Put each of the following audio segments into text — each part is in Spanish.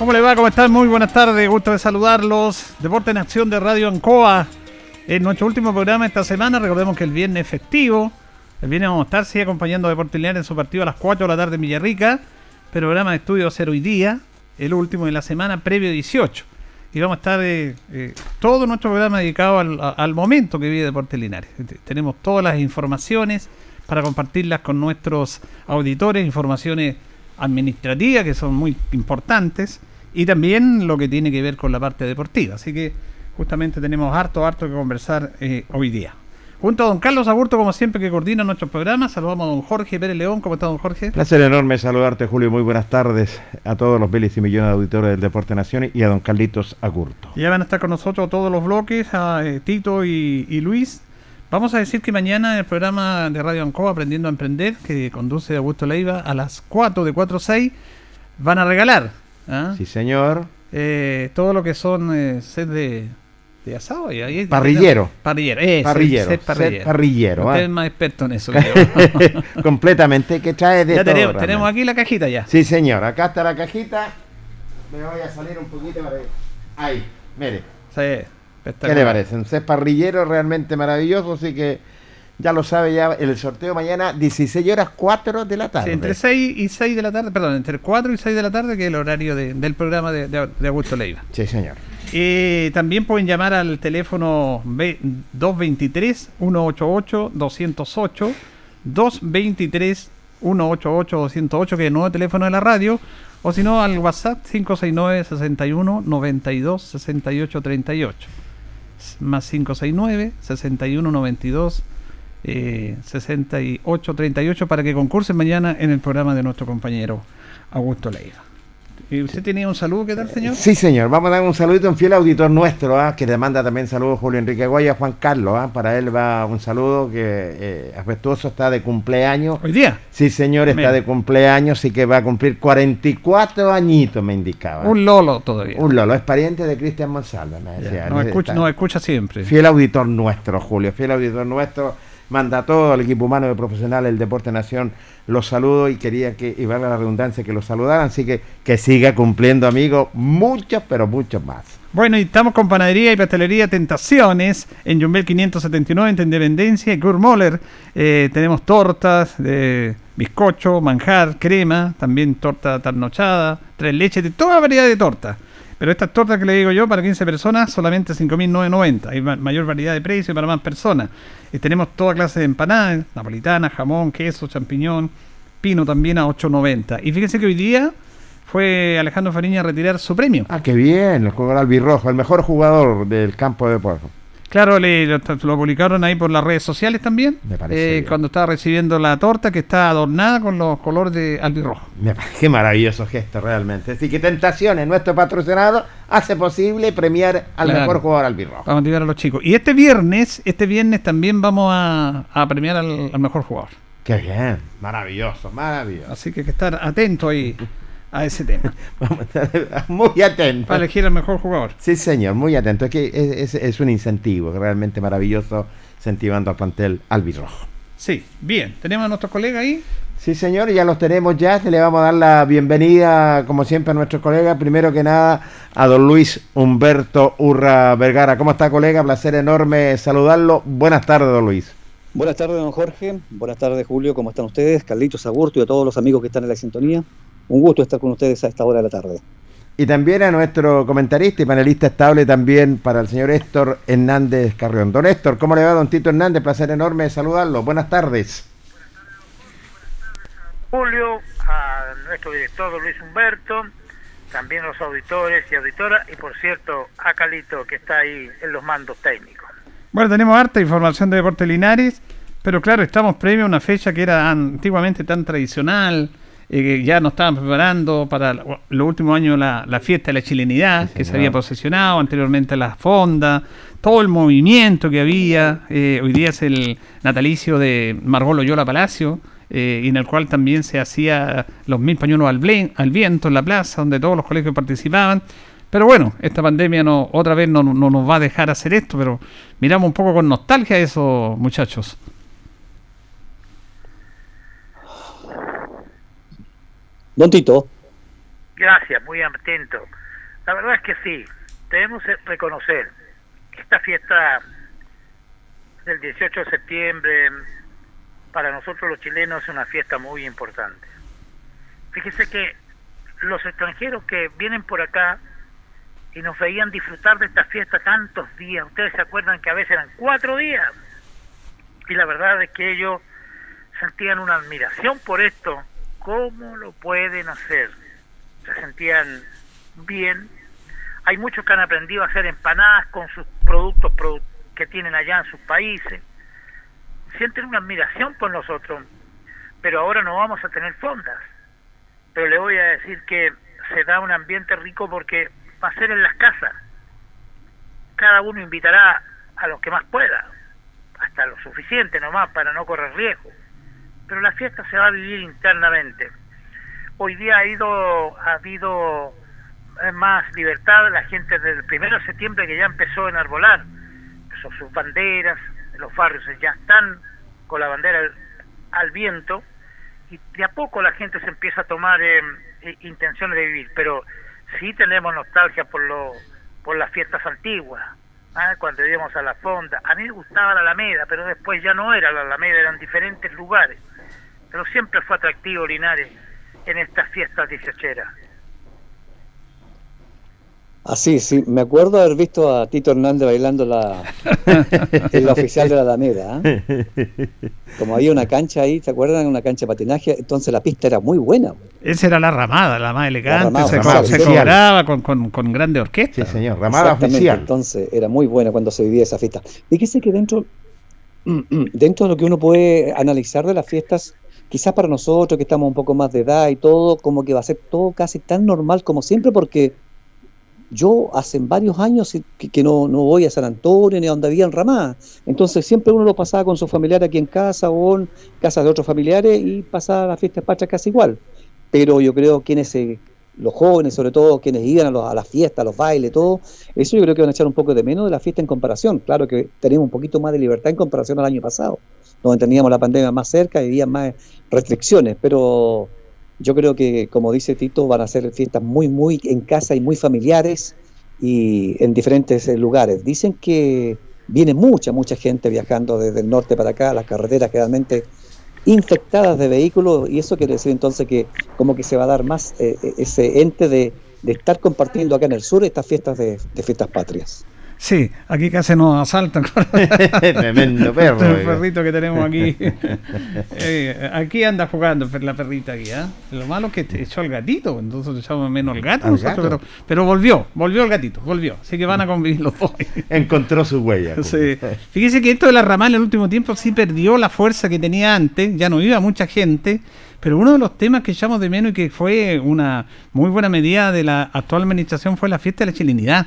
¿Cómo le va? ¿Cómo están? Muy buenas tardes, gusto de saludarlos. Deporte en Acción de Radio Ancoa. En nuestro último programa esta semana, recordemos que el viernes festivo. El viernes vamos a estar, sí, acompañando a Deporte Lineal en su partido a las 4 de la tarde en Villarrica. Programa de estudio a ser hoy día, el último de la semana, previo 18. Y vamos a estar eh, eh, todo nuestro programa dedicado al, al momento que vive Deporte Linares. Tenemos todas las informaciones para compartirlas con nuestros auditores, informaciones administrativas que son muy importantes y también lo que tiene que ver con la parte deportiva. Así que justamente tenemos harto, harto que conversar eh, hoy día. Junto a don Carlos Aburto, como siempre, que coordina nuestros programas, saludamos a don Jorge Pérez León. ¿Cómo está, don Jorge? Placer enorme saludarte, Julio. Muy buenas tardes a todos los miles y millones de auditores del Deporte Naciones y a don Carlitos Agurto. Ya van a estar con nosotros todos los bloques, a eh, Tito y, y, Luis. Vamos a decir que mañana en el programa de Radio Ancoa, Aprendiendo a Emprender, que conduce Augusto Leiva, a las 4 de 4 a 6, van a regalar ¿Ah? Sí, señor. Eh, todo lo que son eh, set de, de asado. Y ahí, parrillero. Parrillero. Eh, parrillero. Set, parrillero. Set parrillero Usted ¿ah? es más experto en eso. Completamente. Que trae de ya todo. Tenemos, tenemos, aquí la cajita ya. Sí, señor. Acá está la cajita. Me voy a salir un poquito para... Ahí, mire. Sí, ¿Qué le parece? Un set parrillero realmente maravilloso, así que ya lo sabe ya el sorteo mañana 16 horas 4 de la tarde. Sí, entre 6 y 6 de la tarde, perdón, entre 4 y 6 de la tarde, que es el horario de, del programa de, de, Augusto Leiva. Sí, señor. Eh, también pueden llamar al teléfono 223-188-208, 223-188-208, que es el nuevo teléfono de la radio, o si no al WhatsApp 569-61-92-68-38, más 569-61-92 eh, 6838 para que concursen mañana en el programa de nuestro compañero Augusto Leiva. ¿Y usted tenía un saludo que dar, señor? Sí, señor. Vamos a dar un saludito a un fiel auditor nuestro, ¿ah? que le manda también saludos Julio Enrique Guaya, Juan Carlos. ¿ah? Para él va un saludo que eh, afectuoso está de cumpleaños. ¿Hoy día? Sí, señor, está Mira. de cumpleaños y que va a cumplir 44 añitos, me indicaba. Un Lolo todavía. Un Lolo, es pariente de Cristian Monsalva, me decía. No escucha, no escucha siempre. Fiel auditor nuestro, Julio, fiel auditor nuestro manda todo el equipo humano de profesional del Deporte Nación, los saludo y quería que, y valga la redundancia, que los saludaran, así que que siga cumpliendo, amigo, muchos, pero muchos más. Bueno, y estamos con Panadería y Pastelería Tentaciones en Jumbel 579 en Independencia y Moller. Eh, tenemos tortas de bizcocho, manjar, crema, también torta tarnochada, tres leches, de toda variedad de tortas. Pero estas tortas que le digo yo, para 15 personas, solamente 5.990. Hay mayor variedad de precio para más personas. Y tenemos toda clase de empanadas, napolitana, jamón, queso, champiñón, pino también a 8.90. Y fíjense que hoy día fue Alejandro Fariña a retirar su premio. Ah, qué bien, el jugador albirrojo, el mejor jugador del campo de deporte. Claro, le, lo, publicaron ahí por las redes sociales también. Me parece. Eh, cuando estaba recibiendo la torta que está adornada con los colores de albirrojo. Me parece maravilloso gesto realmente. Así que Tentaciones, nuestro patrocinado, hace posible premiar al mejor jugador albirrojo. Vamos a motivar a los chicos. Y este viernes, este viernes también vamos a, premiar al, al, mejor jugador. Qué bien, maravilloso, maravilloso. Así que hay que estar atento ahí. a ese tema. Vamos a estar muy atentos. Para elegir al mejor jugador. Sí, señor, muy atento. Es que es, un incentivo realmente maravilloso incentivando al plantel albirrojo. Sí, bien. ¿Tenemos a nuestros colegas ahí? Sí, señor, ya los tenemos ya. Le vamos a dar la bienvenida, como siempre, a nuestros colegas. Primero que nada, a don Luis Humberto Urra Vergara. ¿Cómo está, colega? Placer enorme saludarlo. Buenas tardes, don Luis. Buenas tardes, don Jorge. Buenas tardes, Julio. ¿Cómo están ustedes? Carlitos Agurto y a todos los amigos que están en la sintonía. Un gusto estar con ustedes a esta hora de la tarde. Y también a nuestro comentarista y panelista estable también para el señor Héctor Hernández Carrión. Don Héctor, ¿cómo le va, don Tito Hernández? Placer enorme saludarlo. Buenas tardes. Julio, a nuestro director Luis Humberto, también los auditores y auditoras, y por cierto, a Calito, que está ahí en los mandos técnicos. Bueno, tenemos harta información de Deportes Linares, pero claro, estamos previo a una fecha que era antiguamente tan tradicional, eh, ya nos estaban preparando para los últimos años la, fiesta de la chilenidad, que se había posesionado, anteriormente la fonda, todo el movimiento que había. Eh, hoy día es el natalicio de Margot Loyola Palacio, eh, en el cual también se hacía los mil pañuelos al, al, viento en la plaza, donde todos los colegios participaban. Pero bueno, esta pandemia no, otra vez no, no nos va a dejar hacer esto, pero miramos un poco con nostalgia a esos muchachos. Don. Gracias, muy atento. La verdad es que sí, debemos reconocer que esta fiesta del 18 de septiembre para nosotros los chilenos es una fiesta muy importante. Fíjese que los extranjeros que vienen por acá y nos veían disfrutar de esta fiesta tantos días, ustedes se acuerdan que a veces eran cuatro días, y la verdad es que ellos sentían una admiración por esto cómo lo pueden hacer. Se sentían bien. Hay muchos que han aprendido a hacer empanadas con sus productos que tienen allá en sus países. Sienten una admiración por nosotros, pero ahora no vamos a tener fondas. Pero le voy a decir que se da un ambiente rico porque va a ser en las casas. Cada uno invitará a los que más pueda, hasta lo suficiente nomás para no correr riesgo pero la fiesta se va a vivir internamente. Hoy día ha, ido, ha habido eh, más libertad, la gente desde el primero de septiembre que ya empezó a enarbolar son sus banderas, los barrios ya están con la bandera al, viento y de a poco la gente se empieza a tomar eh, eh, intenciones de vivir, pero sí tenemos nostalgia por, lo, por las fiestas antiguas, ¿ah? cuando íbamos a la fonda. A mí me gustaba la Alameda, pero después ya no era la Alameda, eran diferentes lugares pero siempre fue atractivo Linares en estas fiestas dieciocheras. Así, ah, sí, me acuerdo haber visto a Tito Hernández bailando la, en la oficial de la Alameda. ¿eh? Como había una cancha ahí, ¿se acuerdan? Una cancha de patinaje, entonces la pista era muy buena. Esa era la ramada, la más elegante, se, ramada con, con, con, grande orquesta. Sí, señor, ramada oficial. Entonces era muy buena cuando se vivía esa fiesta. Fíjese que dentro, dentro de lo que uno puede analizar de las fiestas quizás para nosotros que estamos un poco más de edad y todo, como que va a ser todo casi tan normal como siempre, porque yo hace varios años que, no, voy a San Antonio ni a donde había Ramá. Entonces siempre uno lo pasaba con su familiar aquí en casa o en casa de otros familiares y pasaba las fiestas patrias casi igual. Pero yo creo que en ese los jóvenes, sobre todo quienes iban a, a las fiestas, a los bailes, todo, eso yo creo que van a echar un poco de menos de la fiesta en comparación. Claro que tenemos un poquito más de libertad en comparación al año pasado, donde teníamos la pandemia más cerca y había más restricciones, pero yo creo que, como dice Tito, van a ser fiestas muy, muy en casa y muy familiares y en diferentes eh, lugares. Dicen que viene mucha, mucha gente viajando desde el norte para acá, las carreteras realmente infectadas de vehículos y eso quiere decir entonces que como que se va a dar más eh, eh, ese ente de, de, estar compartiendo acá en el sur estas fiestas de, de fiestas patrias. Sí, aquí casi nos asaltan. Tremendo perro. el perrito que tenemos aquí. eh, aquí anda jugando la perrita aquí. ¿eh? Lo malo es que te echó el gatito, entonces echamos menos el gato. Nosotros, gato? Pero, pero, volvió, volvió el gatito, volvió. Así que van a convivir los dos. Encontró su huella. Sí. Fíjese que esto de la ramal en el último tiempo sí perdió la fuerza que tenía antes, ya no iba mucha gente. Pero uno de los temas que echamos de menos y que fue una muy buena medida de la actual administración fue la fiesta de la chilenidad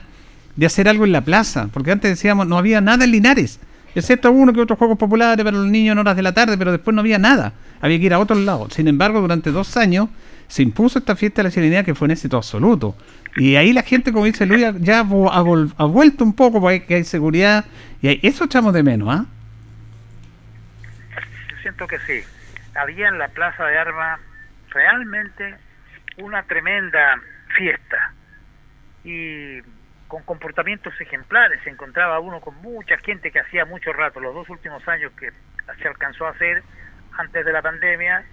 de hacer algo en la plaza, porque antes decíamos no había nada en Linares, excepto uno que otros juegos populares para los niños en horas de la tarde, pero después no había nada, había que ir a otros lados. Sin embargo, durante dos años se impuso esta fiesta de la chilenidad que fue un éxito absoluto. Y ahí la gente, como dice Luis, ya ha, vuelto un poco porque hay seguridad y hay, eso echamos de menos, ¿ah? Yo siento que sí. Había en la Plaza de Armas realmente una tremenda fiesta. Y con comportamientos ejemplares. Se encontraba uno con mucha gente que hacía mucho rato, los dos últimos años que se alcanzó a hacer antes de la pandemia,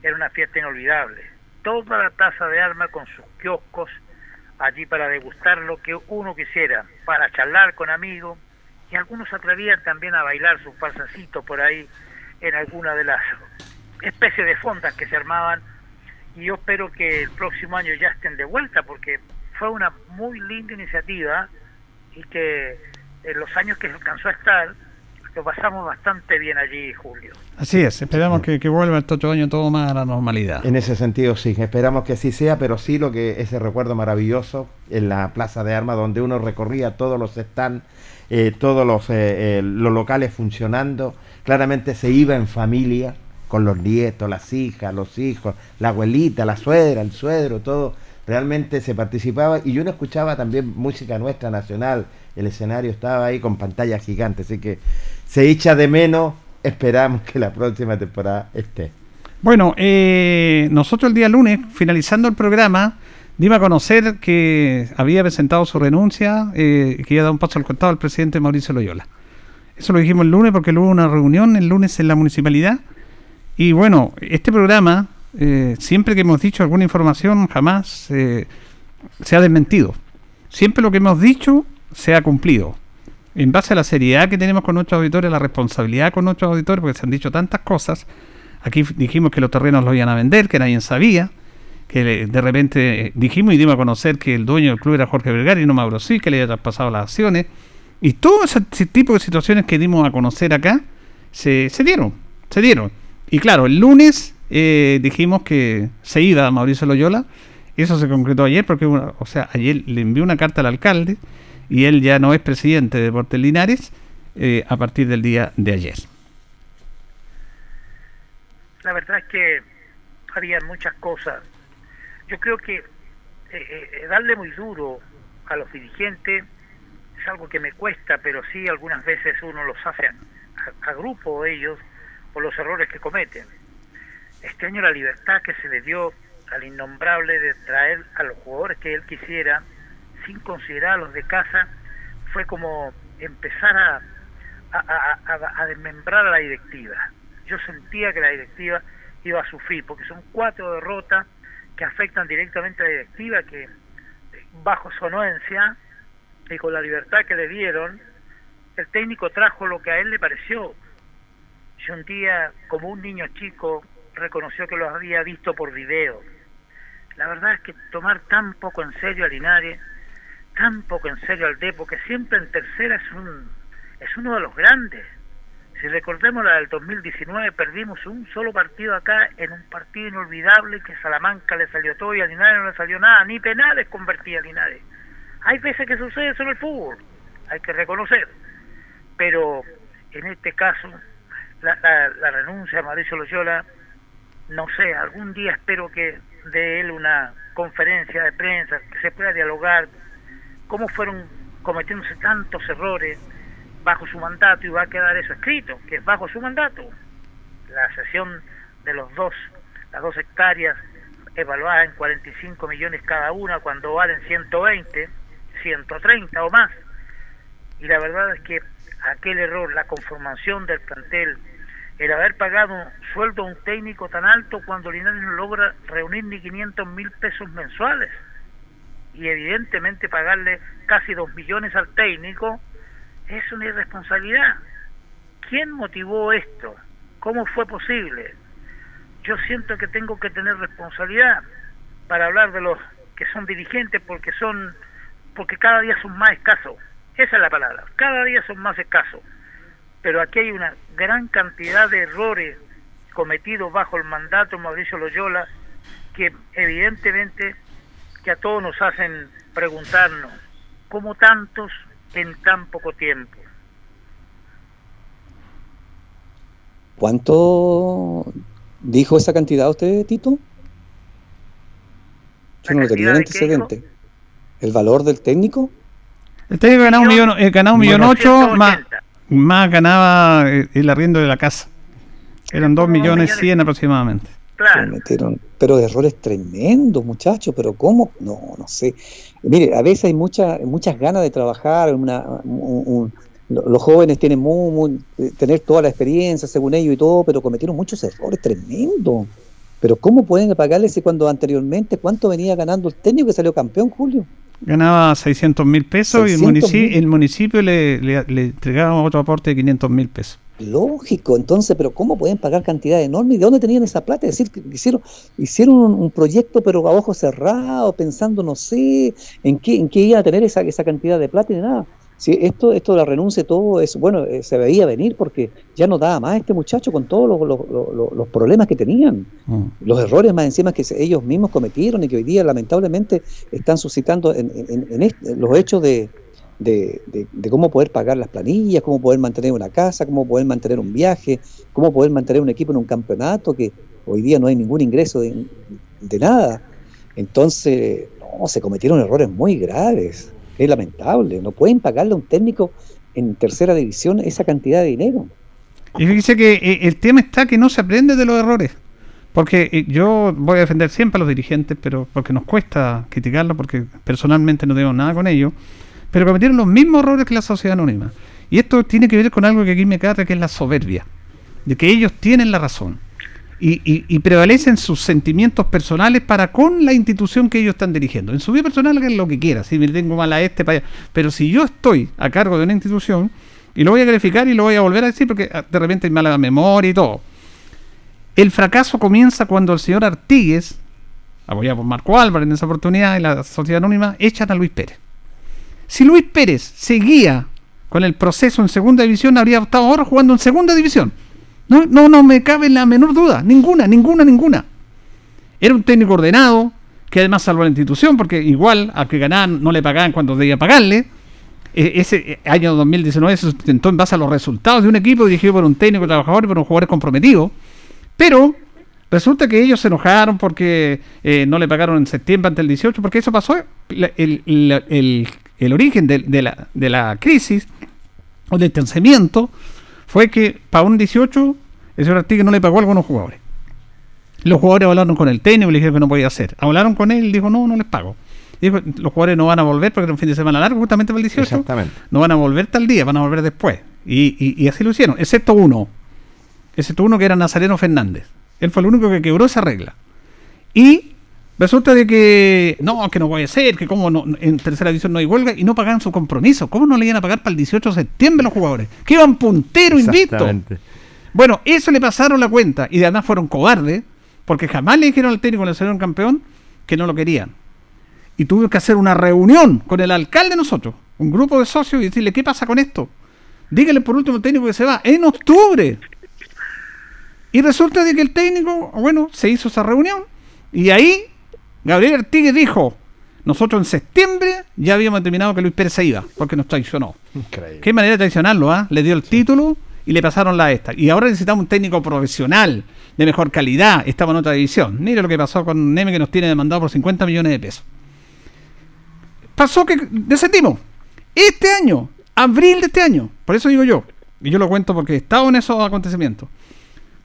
era una fiesta inolvidable. Toda la plaza de armas con sus kioscos allí para degustar lo que uno quisiera, para charlar con amigos, y algunos atrevían también a bailar sus falsacitos por ahí en alguna de las especies de fondas que se armaban, y yo espero que el próximo año ya estén de vuelta, porque fue una muy linda iniciativa y que en los años que alcanzó a estar lo pasamos bastante bien allí, Julio. Así es, esperamos que, que vuelva este otro año todo más a la normalidad. En ese sentido sí, esperamos que así sea, pero sí lo que ese recuerdo maravilloso en la Plaza de Armas, donde uno recorría todos los stands, eh, todos los, eh, eh, los locales funcionando, claramente se iba en familia, con los nietos, las hijas, los hijos, la abuelita, la suegra, el suegro, todo realmente se participaba y yo no escuchaba también música nuestra nacional, el escenario estaba ahí con pantalla gigante, así que se echa de menos, esperamos que la próxima temporada esté. Bueno, eh, nosotros el día lunes, finalizando el programa, dimos a conocer que había presentado su renuncia, eh, que iba a dar un paso al costado al presidente Mauricio Loyola. Eso lo dijimos el lunes porque hubo una reunión el lunes en la municipalidad. Y bueno, este programa eh, siempre que hemos dicho alguna información, jamás eh, se ha desmentido. Siempre lo que hemos dicho se ha cumplido. En base a la seriedad que tenemos con nuestros auditores, la responsabilidad con nuestros auditores, porque se han dicho tantas cosas. Aquí dijimos que los terrenos los iban a vender, que nadie sabía. Que de repente dijimos y dimos a conocer que el dueño del club era Jorge Vergara y no Mauro sí, que le había traspasado las acciones. Y todo ese tipo de situaciones que dimos a conocer acá se, se dieron, se dieron. Y claro, el lunes eh, dijimos que se iba Mauricio Loyola. Eso se concretó ayer porque, o sea, ayer le envió una carta al alcalde y él ya no es presidente de Deportes Linares eh, a partir del día de ayer. La verdad es que había muchas cosas. Yo creo que eh, darle muy duro a los dirigentes es algo que me cuesta, pero sí algunas veces uno los hace a, a grupo ellos por los errores que cometen este año la libertad que se le dio al innombrable de traer a los jugadores que él quisiera, sin considerar a los de casa, fue como empezar a, desmembrar a la directiva. Yo sentía que la directiva iba a sufrir, porque son cuatro derrotas que afectan directamente a la directiva, que bajo su anuencia y con la libertad que le dieron, el técnico trajo lo que a él le pareció. Yo un día, como un niño chico, reconoció que lo había visto por video. La verdad es que tomar tan poco en serio a Linares, tan poco en serio al Depo, que siempre en tercera es, un, es uno de los grandes. Si recordemos la del 2019, perdimos un solo partido acá en un partido inolvidable que Salamanca le salió todo y a Linares no le salió nada, ni penales convertía a Linares. Hay veces que sucede eso en el fútbol, hay que reconocer. Pero en este caso, la, renuncia a Mauricio Loyola no sé, algún día espero que de él una conferencia de prensa, que se pueda dialogar cómo fueron cometiéndose tantos errores bajo su mandato y va a quedar eso escrito, que es bajo su mandato. La sesión de los dos, las dos hectáreas evaluadas en 45 millones cada una cuando valen 120, 130 o más. Y la verdad es que aquel error, la conformación del plantel, el haber pagado un sueldo a un técnico tan alto cuando Linares no logra reunir ni 500 mil pesos mensuales y evidentemente pagarle casi 2 millones al técnico es una irresponsabilidad. ¿Quién motivó esto? ¿Cómo fue posible? Yo siento que tengo que tener responsabilidad para hablar de los que son dirigentes porque son porque cada día son más escasos. Esa es la palabra. Cada día son más escasos pero aquí hay una gran cantidad de errores cometidos bajo el mandato de Mauricio Loyola que evidentemente que a todos nos hacen preguntarnos cómo tantos en tan poco tiempo. ¿Cuánto dijo esa cantidad usted, Tito? Yo no tenía antecedente. ¿El valor del técnico? El técnico ganó un millón, eh, ganó un millón ocho más, más ganaba eh, el arriendo de la casa. Eran 2 millones 100 aproximadamente. Claro. Metieron, pero errores tremendos, muchachos, pero ¿cómo? No, no sé. Mire, a veces hay mucha, muchas ganas de trabajar, una, los jóvenes tienen muy, tener toda la experiencia según ellos y todo, pero cometieron muchos errores tremendos. Pero ¿cómo pueden pagarle si cuando anteriormente cuánto venía ganando el técnico que salió campeón, Julio? Ganaba 600 mil pesos y el municipio, el municipio le, le, entregaba otro aporte de 500 mil pesos. Lógico, entonces, pero ¿cómo pueden pagar cantidad enorme? ¿De dónde tenían esa plata? Es decir, que hicieron, hicieron un, proyecto pero a ojos cerrados, pensando, no sé, en qué, en qué iba a tener esa, esa cantidad de plata y nada. Sí, esto, esto de la renuncia, todo es, bueno, eh, se veía venir porque ya no daba más este muchacho con todos los, problemas que tenían, mm. los errores más encima que ellos mismos cometieron y que hoy día lamentablemente están suscitando en, los hechos de, de, cómo poder pagar las planillas, cómo poder mantener una casa, cómo poder mantener un viaje, cómo poder mantener un equipo en un campeonato que hoy día no hay ningún ingreso de, de nada. Entonces, no, se cometieron errores muy graves es lamentable. No pueden pagarle a un técnico en tercera división esa cantidad de dinero. Y fíjese que eh, el tema está que no se aprende de los errores. Porque eh, yo voy a defender siempre a los dirigentes, pero porque nos cuesta criticarlo, porque personalmente no tengo nada con ellos, pero cometieron los mismos errores que la sociedad anónima. Y esto tiene que ver con algo que aquí me carga, que es la soberbia, de que ellos tienen la razón y, prevalecen sus sentimientos personales para con la institución que ellos están dirigiendo. En su vida personal es lo que quiera, si me tengo mal a este, para allá. Pero si yo estoy a cargo de una institución, y lo voy a calificar y lo voy a volver a decir porque ah, de repente hay mala memoria y todo. El fracaso comienza cuando el señor Artigues, apoyado por Marco Álvarez en esa oportunidad, y la sociedad anónima, echan a Luis Pérez. Si Luis Pérez seguía con el proceso en segunda división, habría estado ahora jugando en segunda división. No, no, no me cabe la menor duda. Ninguna, ninguna, ninguna. Era un técnico ordenado, que además salvó la institución, porque igual a que ganaban no le pagaban cuando debía pagarle. E, ese eh, año 2019 se sustentó en base a los resultados de un equipo dirigido por un técnico trabajador y por un jugador comprometido. Pero resulta que ellos se enojaron porque eh, no le pagaron en septiembre ante el 18, porque eso pasó. El, origen de, la, de la crisis o del tensamiento fue que para un 18 el señor Artigue no le pagó a algunos jugadores. Los jugadores hablaron con el técnico y le dijeron que no podía hacer. Hablaron con él y dijo, no, no les pago. Dijo, los jugadores no van a volver porque era un fin de semana largo, justamente para el 18. Exactamente. No van a volver tal día, van a volver después. Y, así lo hicieron, excepto uno. Excepto uno que era Nazareno Fernández. Él fue el único que quebró esa regla. Y resulta de que, no, que no puede ser, que como no, en tercera división no hay huelga y no pagan su compromiso. ¿Cómo no le iban a pagar para el 18 de septiembre los jugadores? Que iban puntero invicto. Bueno, eso le pasaron la cuenta y además fueron cobardes porque jamás le dijeron al técnico cuando salieron campeón que no lo querían. Y tuve que hacer una reunión con el alcalde de nosotros, un grupo de socios, y decirle, ¿qué pasa con esto? Dígale por último al técnico que se va en octubre. Y resulta de que el técnico, bueno, se hizo esa reunión y ahí Gabriel Artigue dijo, nosotros en septiembre ya habíamos determinado que Luis Pérez se iba, porque nos traicionó. Increíble. Qué manera de traicionarlo, ¿ah? Le dio el título y le pasaron la esta. Y ahora necesitamos un técnico profesional, de mejor calidad, estamos en otra división. Mire lo que pasó con Neme que nos tiene demandado por 50 millones de pesos. Pasó que descendimos. Este año, abril de este año, por eso digo yo, y yo lo cuento porque he estado en esos acontecimientos.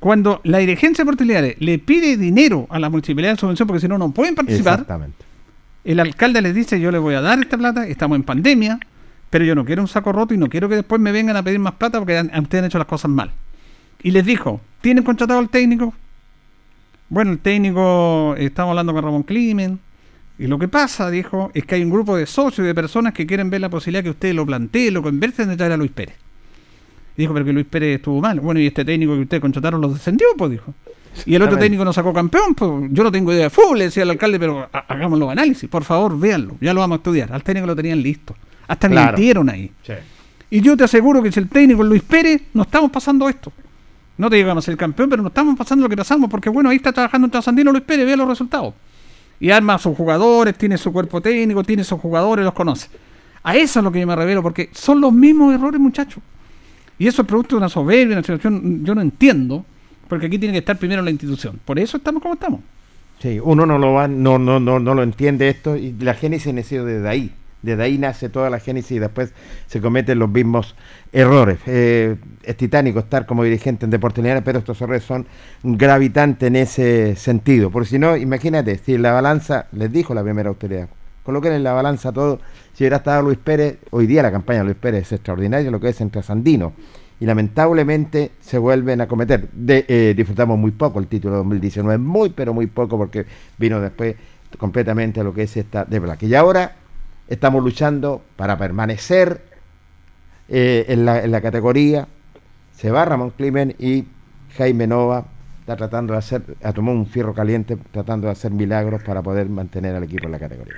Cuando la dirigencia de le pide dinero a la municipalidad de subvención porque si no, no pueden participar. Exactamente. El alcalde les dice, yo le voy a dar esta plata, estamos en pandemia, pero yo no quiero un saco roto y no quiero que después me vengan a pedir más plata porque han, ustedes han hecho las cosas mal. Y les dijo, ¿tienen contratado al técnico? Bueno, el técnico, estamos hablando con Ramón Climen, y lo que pasa, dijo, es que hay un grupo de socios y de personas que quieren ver la posibilidad que usted lo plantee, lo conversen de traer a Luis Pérez. Dijo, pero que Luis Pérez estuvo mal. Bueno, y este técnico que ustedes contrataron lo descendió, pues dijo. Y el otro técnico nos sacó campeón, pues yo no tengo idea de fútbol, le decía el alcalde, pero hagamos los análisis, por favor, véanlo, ya lo vamos a estudiar. Al técnico lo tenían listo. Hasta claro. mintieron ahí. Y yo te aseguro que si el técnico Luis Pérez, no estamos pasando esto. No te llegamos a ser campeón, pero no estamos pasando lo que pasamos, porque bueno, ahí está trabajando en Trasandino Luis Pérez, vea los resultados y arma a sus jugadores, tiene su cuerpo técnico, tiene sus jugadores, los conoce. A eso es lo que yo me revelo, porque son los mismos errores, muchachos. Y eso es producto de una soberbia, una situación, yo no entiendo, porque aquí tiene que estar primero la institución. Por eso estamos como estamos. Sí, uno no lo va, no, no, no, no lo entiende esto, y la génesis nació desde ahí. Desde ahí nace toda la génesis y después se cometen los mismos errores. Eh, es titánico estar como dirigente en Deportes pero estos errores son gravitantes en ese sentido. Porque si no, imagínate, si la balanza, les dijo la primera autoridad, coloquen en la balanza todo. Si hubiera estado Luis Pérez, hoy día la campaña de Luis Pérez es extraordinaria, lo que es en Trasandino. Y lamentablemente se vuelven a cometer. Eh, disfrutamos muy poco el título de 2019, muy, pero muy poco, porque vino después completamente a lo que es esta de Black. Y ahora estamos luchando para permanecer eh, en, la, en, la, categoría. Se va Ramón Climen y Jaime Nova está tratando de hacer, ha tomado un fierro caliente, tratando de hacer milagros para poder mantener al equipo en la categoría.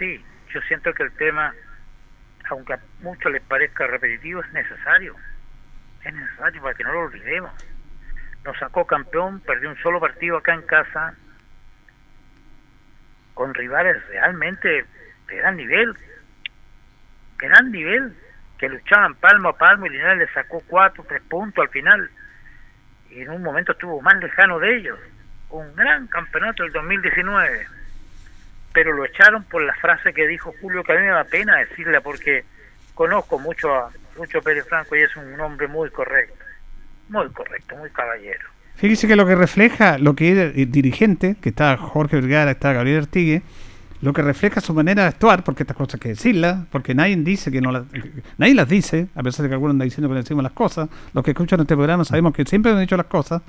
Sí, yo siento que el tema, aunque a muchos les parezca repetitivo, es necesario. Es necesario para que no lo olvidemos. Nos sacó campeón, perdió un solo partido acá en casa, con rivales realmente de gran nivel, gran nivel, que luchaban palmo a palmo y Linares le sacó cuatro, tres puntos al final y en un momento estuvo más lejano de ellos. Un gran campeonato del 2019, pero lo echaron por la frase que dijo Julio, que a mí me da pena decirla porque conozco mucho a mucho Pérez Franco y es un hombre muy correcto, muy correcto, muy caballero. Fíjese que lo que refleja lo que es el dirigente, que está Jorge Vergara, está Gabriel Artigue, lo que refleja su manera de actuar, porque estas cosas hay que decirlas, porque nadie dice que no las, nadie las dice, a pesar de que algunos andan diciendo que no decimos las cosas, los que escuchan este programa sabemos que siempre han dicho las cosas,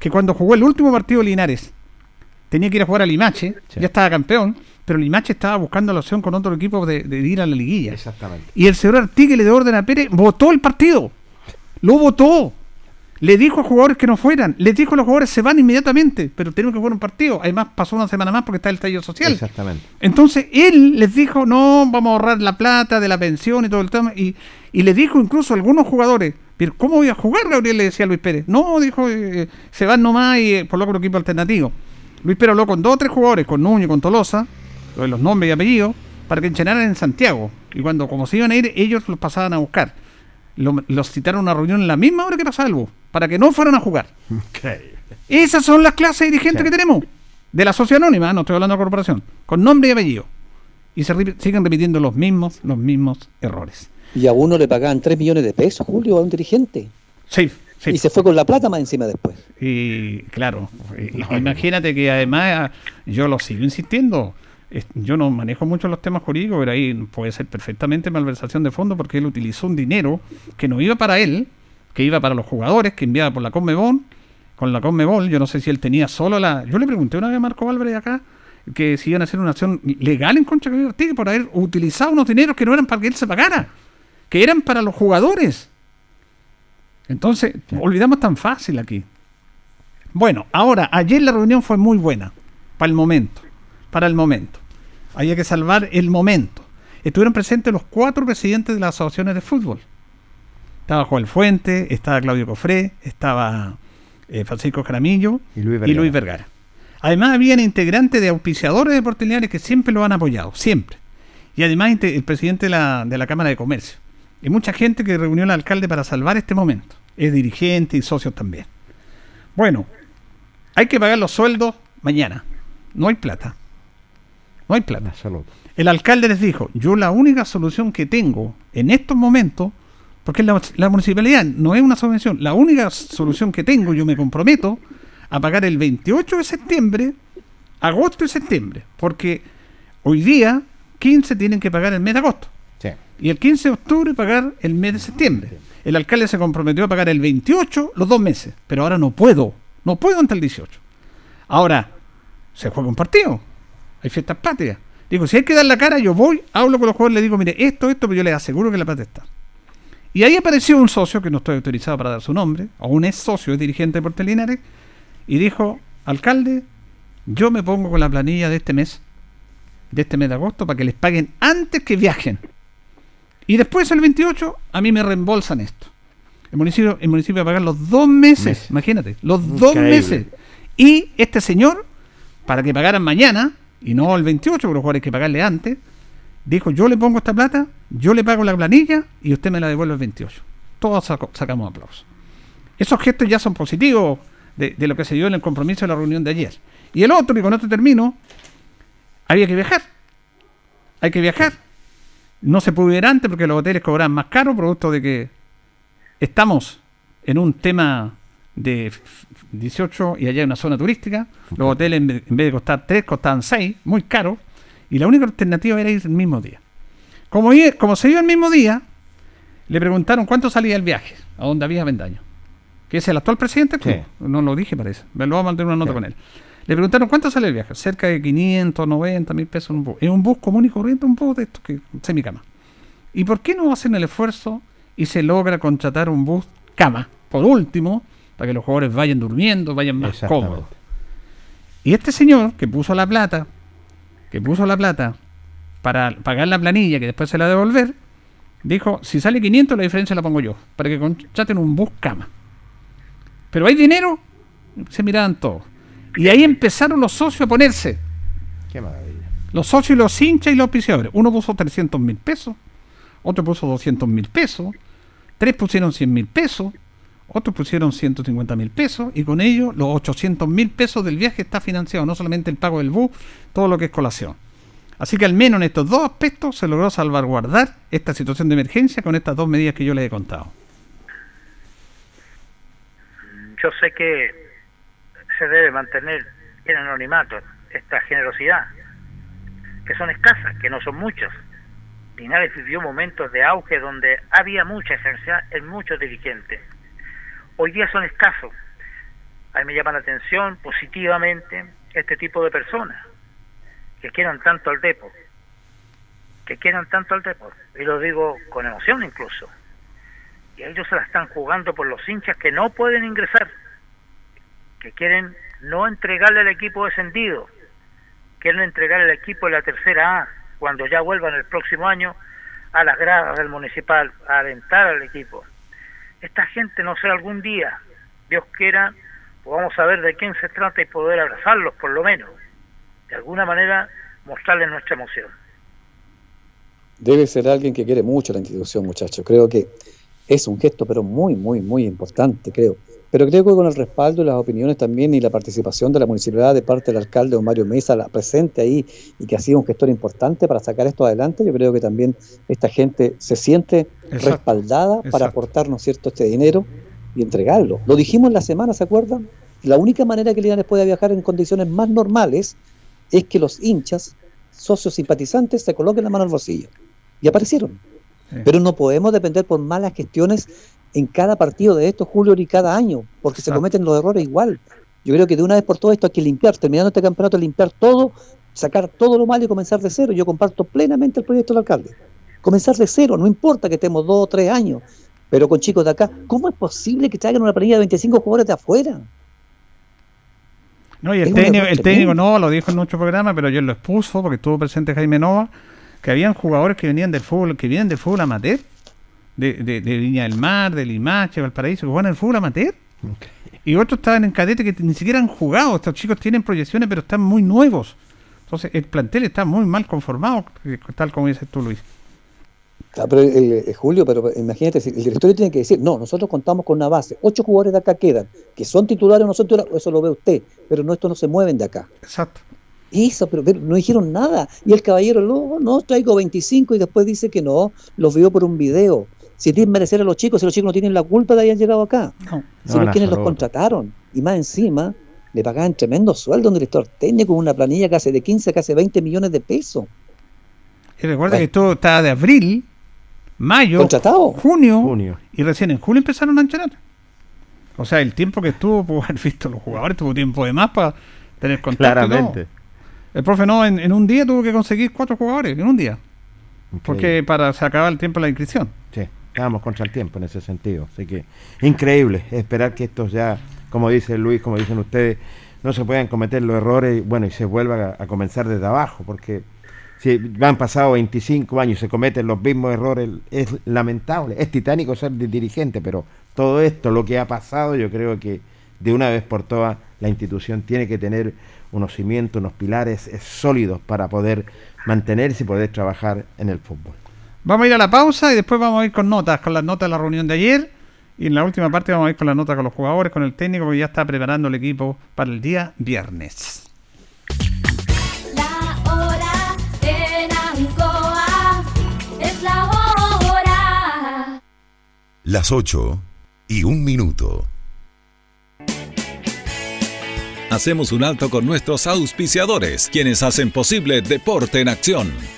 que cuando jugó el último partido Linares, tenía que ir a jugar a Limache, ya estaba campeón, pero Limache estaba buscando la opción con otro equipo de, de ir a la liguilla. Exactamente. Y el señor Artigue le dio orden a Pérez, votó el partido, lo votó. Le dijo a jugadores que no fueran, les dijo a los jugadores se van inmediatamente, pero tenemos que jugar un partido. Además, pasó una semana más porque está el tallo social. Exactamente. Entonces, él les dijo, no, vamos a ahorrar la plata de la pensión y todo el tema. Y, y le dijo incluso a algunos jugadores, pero ¿cómo voy a jugar, Gabriel? Le decía Luis Pérez. No, dijo, eh, se van nomás y por lo un equipo alternativo. Luis Pérez habló con dos o tres jugadores, con Nuño y con Tolosa, los nombres y apellidos, para que enchenaran en Santiago. Y cuando, como se iban a ir, ellos los pasaban a buscar. los citaron a una reunión en la misma hora que era Salvo para que no fueran a jugar. Esas son las clases de dirigentes que tenemos. De la sociedad anónima, no estoy hablando de la corporación. Con nombre y apellido. Y se siguen repitiendo los mismos, los mismos errores. Y a uno le pagaban 3 millones de pesos, Julio, a un dirigente. Sí, sí. Y se fue con la plata más encima después. Y claro, imagínate que además yo lo sigo insistiendo. Yo no manejo mucho los temas jurídicos, pero ahí puede ser perfectamente malversación de fondo porque él utilizó un dinero que no iba para él, que iba para los jugadores, que enviaba por la Conmebol, con la Conmebol, yo no sé si él tenía solo la... Yo le pregunté una vez a Marco Álvarez acá que si iban a hacer una acción legal en contra de Ortiz por haber utilizado unos dineros que no eran para que él se pagara, que eran para los jugadores. Entonces, olvidamos tan fácil aquí. Bueno, ahora, ayer la reunión fue muy buena, para el momento, para el momento. Había que salvar el momento. Estuvieron presentes los cuatro presidentes de las asociaciones de fútbol. Estaba Joel Fuente, estaba Claudio Cofré, estaba eh, Francisco Jaramillo y Luis, Vergara. Además, habían integrantes de auspiciadores de que siempre lo han apoyado, siempre. Y además el presidente de la, de la Cámara de Comercio, y mucha gente que reunió al alcalde para salvar este momento. Es dirigente y socios también. Bueno, hay que pagar los sueldos mañana. No hay plata. No hay plata. El alcalde les dijo, yo la única solución que tengo en estos momentos, porque la, la municipalidad no es una subvención, la única solución que tengo, yo me comprometo a pagar el 28 de septiembre, agosto y septiembre, porque hoy día 15 tienen que pagar el mes de agosto. Y el 15 de octubre pagar el mes de septiembre. El alcalde se comprometió a pagar el 28 los dos meses, pero ahora no puedo, no puedo hasta el 18. Ahora, se juega un partido, hay fiestas patrias. Digo, si hay que dar la cara, yo voy, hablo con los jugadores, le digo, mire, esto, esto, pero yo les aseguro que la plata está. Y ahí apareció un socio, que no estoy autorizado para dar su nombre, o un ex socio, es dirigente de Portelinares, y dijo, alcalde, yo me pongo con la planilla de este mes, de este mes de agosto, para que les paguen antes que viajen. Y después, el 28, a mí me reembolsan esto. El municipio, el municipio va a pagar los dos meses, imagínate, los dos meses. Y este señor, para que pagaran mañana, y no el 28, porque los jugadores hay que pagarle antes, dijo, yo le pongo esta plata, yo le pago la planilla y usted me la devuelve el 28. Todos sacamos aplausos. Esos gestos ya son positivos de, lo que se dio en el compromiso de la reunión de ayer. Y el otro, y con esto termino, había que viajar. Hay que viajar. No se pudo ir antes porque los hoteles cobran más caro, producto de que estamos en un tema de 18 y allá hay una zona turística. Los hoteles en vez de costar 3 costaban 6, muy caro. Y la única alternativa era ir el mismo día. Como, como se iba el mismo día, le preguntaron cuánto salía el viaje, a dónde había Vendaño. Que es el actual presidente. No lo dije, parece. Me lo voy a mandar una nota con él. Le preguntaron cuánto sale el viaje. Cerca de 500, 90 mil pesos en un bus. Es un bus común y corriente, un bus de estos que semicama. ¿Y por qué no hacen el esfuerzo y se logra contratar un bus cama? Por último, para que los jugadores vayan durmiendo, vayan más cómodos. Y este señor que puso la plata, que puso la plata para pagar la planilla que después se la devolver, dijo, si sale 500 la diferencia la pongo yo, para que contraten un bus cama. Pero hay dinero, se miraban todos. Y ahí empezaron los socios a ponerse. Qué maravilla. Los socios y los hinchas y los auspiciadores. Uno puso 300 mil pesos, otro puso 200 mil pesos, tres pusieron 100 mil pesos, otros pusieron 150 mil pesos y con ello los 800 mil pesos del viaje está financiado, no solamente el pago del bus, todo lo que es colación. Así que al menos en estos dos aspectos se logró salvaguardar esta situación de emergencia con estas dos medidas que yo les he contado. Yo sé que se debe mantener en anonimato esta generosidad, que son escasas, que no son muchas. Linares vivió momentos de auge donde había mucha esencia en muchos dirigentes hoy día son escasos. A mí me llama la atención positivamente este tipo de personas que quieran tanto al depo, que quieran tanto al depo, y lo digo con emoción incluso. Y ellos se la están jugando por los hinchas que no pueden ingresar, quieren no entregarle al equipo descendido, quieren entregar el equipo de la tercera A cuando ya vuelvan el próximo año a las gradas del municipal, a alentar al equipo esta gente, no sé, algún día, Dios quiera, podamos saber de quién se trata y poder abrazarlos, por lo menos. De alguna manera, mostrarles nuestra emoción. Debe ser alguien que quiere mucho la institución, muchachos. Creo que es un gesto, pero muy, muy, muy importante, creo. Pero creo que con el respaldo y las opiniones también y la participación de la municipalidad de parte del alcalde don Mario Mesa, la presente ahí y que ha sido un gestor importante para sacar esto adelante, yo creo que también esta gente se siente respaldada para aportarnos cierto este dinero y entregarlo. Lo dijimos la semana, ¿se acuerdan? La única manera que Linares puede viajar en condiciones más normales es que los hinchas, socios simpatizantes, se coloquen la mano al bolsillo. Y aparecieron. Pero no podemos depender por malas gestiones en cada partido de esto, Julio, y cada año, porque se cometen los errores igual. Yo creo que de una vez por todo esto hay que limpiar, terminando este campeonato, limpiar todo, sacar todo lo malo y comenzar de cero. Yo comparto plenamente el proyecto del alcalde. Comenzar de cero, no importa que estemos dos o tres años, pero con chicos de acá, ¿cómo es posible que traigan una planilla de 25 jugadores de afuera? No, y el técnico, el técnico no, lo dijo en nuestro programa, pero yo lo expuso porque estuvo presente Jaime Nova, que habían jugadores que venían del fútbol, que vienen del fútbol amateur, de, de, de Viña del Mar, de Limache, Valparaíso, que juegan el fútbol amateur. Y otros estaban en cadete que ni siquiera han jugado. Estos chicos tienen proyecciones, pero están muy nuevos. Entonces, el plantel está muy mal conformado, tal como dices tú, Luis. Ah, pero el, Julio, pero imagínate, el directorio tiene que decir, no, nosotros contamos con una base, ocho jugadores de acá quedan, que son titulares o no son titulares, eso lo ve usted, pero no, estos no se mueven de acá. Exacto. Eso, pero, no dijeron nada. Y el caballero, no, no, traigo 25 y después dice que no, los vio por un video. Si tienen merecer a los chicos, si los chicos no tienen la culpa de haber llegado acá. No. Si no, quienes los contrataron. Y más encima, le pagaban tremendo sueldo a un director técnico con una planilla casi de 15, casi 20 millones de pesos. Y recuerda que esto estaba de abril, mayo, Junio, junio, y recién en julio empezaron a entrenar. O sea, el tiempo que estuvo, pudo haber visto los jugadores, tuvo tiempo de más para tener contacto. Claramente. El profe no, en, un día tuvo que conseguir cuatro jugadores, en un día. Porque para se acababa el tiempo de la inscripción. Estábamos contra el tiempo en ese sentido. Así que increíble esperar que estos ya, como dice Luis, como dicen ustedes, no se puedan cometer los errores bueno, y se vuelva a comenzar desde abajo, porque si han pasado 25 años y se cometen los mismos errores, es lamentable. Es titánico ser dirigente, pero todo esto, lo que ha pasado, yo creo que de una vez por todas la institución tiene que tener unos cimientos, unos pilares sólidos para poder mantenerse y poder trabajar en el fútbol. Vamos a ir a la pausa y después vamos a ir con notas, con las notas de la reunión de ayer. Y en la última parte vamos a ir con las notas con los jugadores, con el técnico que ya está preparando el equipo para el día viernes. Las 8 y un minuto. Hacemos un alto con nuestros auspiciadores, quienes hacen posible Deporte en Acción.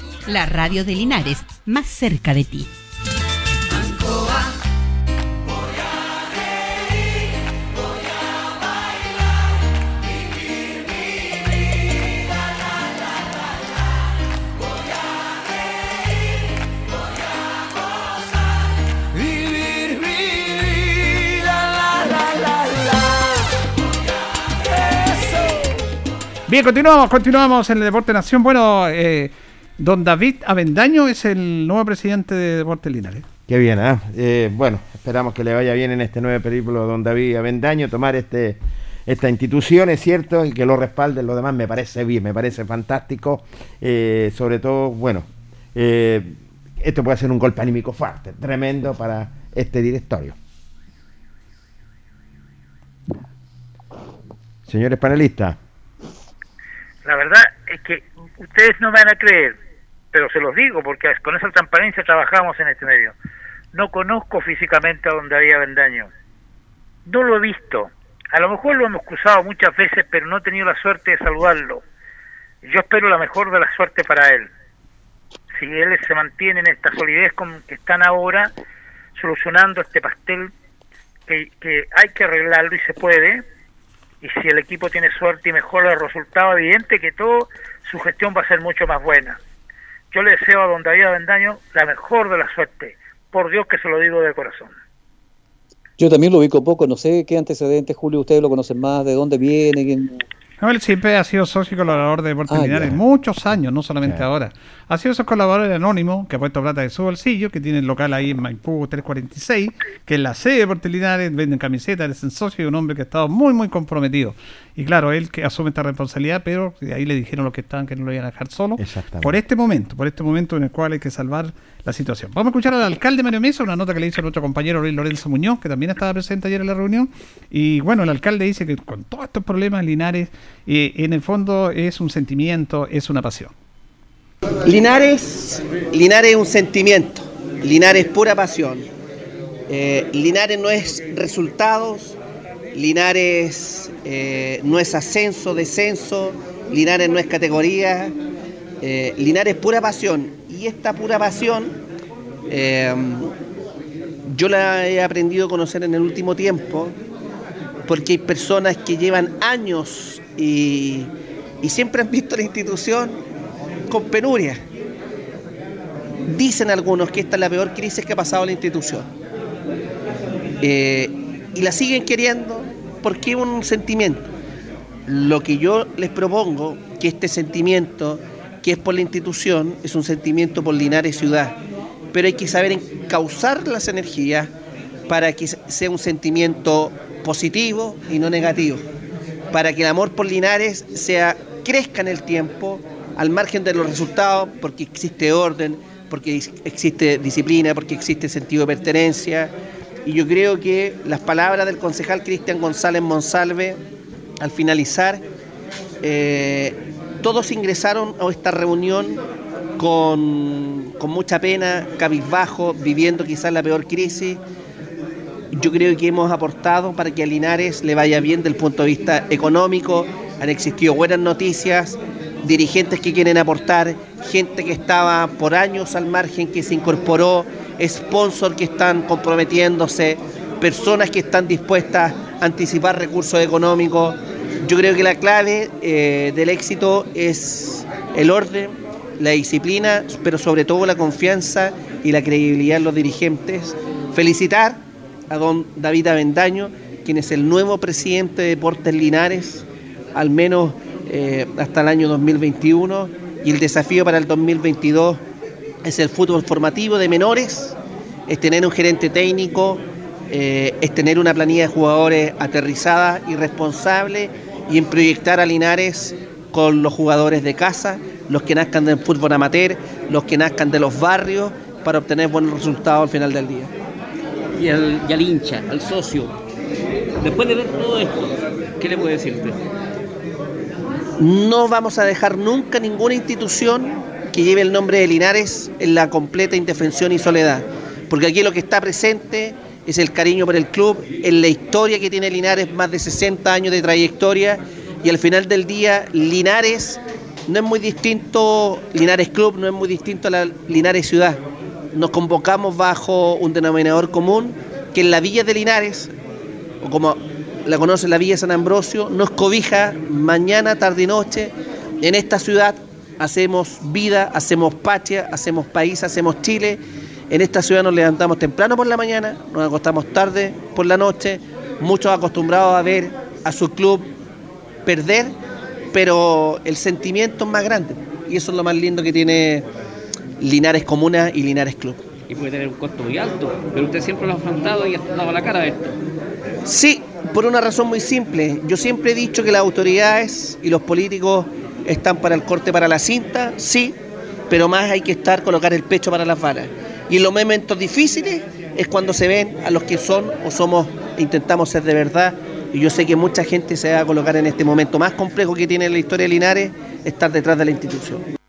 La radio de Linares, más cerca de ti. Bien, continuamos, continuamos en el Deporte Nación. Bueno, eh, don David Avendaño es el nuevo presidente de Deportes Linares. Qué bien, ¿ah? ¿eh? Bueno, esperamos que le vaya bien en este nuevo periplo don David Avendaño, tomar este esta institución, es cierto, y que lo respalden lo demás me parece bien, me parece fantástico. Eh, sobre todo, bueno, eh, esto puede ser un golpe anímico fuerte, tremendo para este directorio. Señores panelistas. La verdad es que ustedes no me van a creer, pero se los digo porque con esa transparencia trabajamos en este medio. No conozco físicamente a don David Avendaño. No lo he visto. A lo mejor lo hemos cruzado muchas veces, pero no he tenido la suerte de saludarlo. Yo espero la mejor de la suerte para él. Si él se mantiene en esta solidez con que están ahora, solucionando este pastel que, que hay que arreglarlo y se puede, y si el equipo tiene suerte y mejora el resultado, evidente que todo su gestión va a ser mucho más buena. Yo le deseo a don David Avendaño la mejor de la suerte. Por Dios que se lo digo de corazón. Yo también lo ubico poco, no sé qué antecedentes, Julio, ustedes lo conocen más, de dónde viene, quién... Él siempre ha sido socio y colaborador de Deportes Ah, Linares, muchos años, no solamente ahora. Ha sido su colaborador anónimo, que ha puesto plata de su bolsillo, que tiene el local ahí en Maipú 346, que es la sede de Deportes Linares, venden camisetas, es un socio y un hombre que ha estado muy, muy comprometido. Y claro, él que asume esta responsabilidad, pero de ahí le dijeron los que estaban que no lo iban a dejar solo. Exactamente. Por este momento, por este momento en el cual hay que salvar la situación. Vamos a escuchar al alcalde Mario Mesa, una nota que le hizo nuestro compañero Luis Lorenzo Muñoz, que también estaba presente ayer en la reunión. Y bueno, el alcalde dice que con todos estos problemas, Linares, eh, en el fondo es un sentimiento, es una pasión. Linares, Linares es un sentimiento, Linares es pura pasión. Eh, Linares no es resultados, Linares eh, no es ascenso, descenso, Linares no es categoría, eh, Linares es pura pasión. Y esta pura pasión eh, yo la he aprendido a conocer en el último tiempo, porque hay personas que llevan años y, siempre han visto la institución con penuria. Dicen algunos que esta es la peor crisis que ha pasado la institución. Y la siguen queriendo porque es un sentimiento. Lo que yo les propongo, que este sentimiento, que es por la institución, es un sentimiento por Linares Ciudad. Pero hay que saber encauzar las energías para que sea un sentimiento positivo y no negativo. Para que el amor por Linares sea, crezca en el tiempo, al margen de los resultados, porque existe orden, porque existe disciplina, porque existe sentido de pertenencia. Y yo creo que las palabras del concejal Cristian González Monsalve, al finalizar, eh, todos ingresaron a esta reunión con, con mucha pena, cabizbajo, viviendo quizás la peor crisis. Yo creo que hemos aportado para que a Linares le vaya bien del punto de vista económico. Han existido buenas noticias, dirigentes que quieren aportar, gente que estaba por años al margen que se incorporó, sponsors que están comprometiéndose, personas que están dispuestas a anticipar recursos económicos. Yo creo que la clave eh, del éxito es el orden, la disciplina, pero sobre todo la confianza y la credibilidad en los dirigentes. Felicitar a don David Avendaño, quien es el nuevo presidente de Deportes Linares, al menos eh, hasta el año 2021, y el desafío para el 2022 es el fútbol formativo de menores, es tener un gerente técnico, eh, es tener una planilla de jugadores aterrizada y responsable, y en proyectar a Linares con los jugadores de casa, los que nazcan del fútbol amateur, los que nazcan de los barrios para obtener buenos resultados al final del día. Y al, hincha, al socio, después de ver todo esto, ¿qué le puede decir usted? No vamos a dejar nunca ninguna institución que lleve el nombre de Linares en la completa indefensión y soledad, porque aquí lo que está presente es el cariño por el club, en la historia que tiene Linares, más de 60 años de trayectoria, y al final del día Linares no es muy distinto, Linares Club no es muy distinto a la Linares Ciudad. Nos convocamos bajo un denominador común que en la Villa de Linares, o como la conoce la Villa San Ambrosio, nos cobija mañana, tarde y noche. En esta ciudad hacemos vida, hacemos patria, hacemos país, hacemos Chile. En esta ciudad nos levantamos temprano por la mañana, nos acostamos tarde por la noche, muchos acostumbrados a ver a su club perder pero el sentimiento es más grande. Y eso es lo más lindo que tiene Linares Comuna y Linares Club. Y puede tener un costo muy alto, pero usted siempre lo ha afrontado y ha dado la cara de esto. Sí, por una razón muy simple. Yo siempre he dicho que las autoridades y los políticos están para el corte para la cinta, sí, pero más hay que estar, colocar el pecho para las balas. Y en los momentos difíciles es cuando se ven a los que son o somos, intentamos ser de verdad y yo sé que mucha gente se va a colocar en este momento más complejo que tiene la historia de Linares, estar detrás de la institución.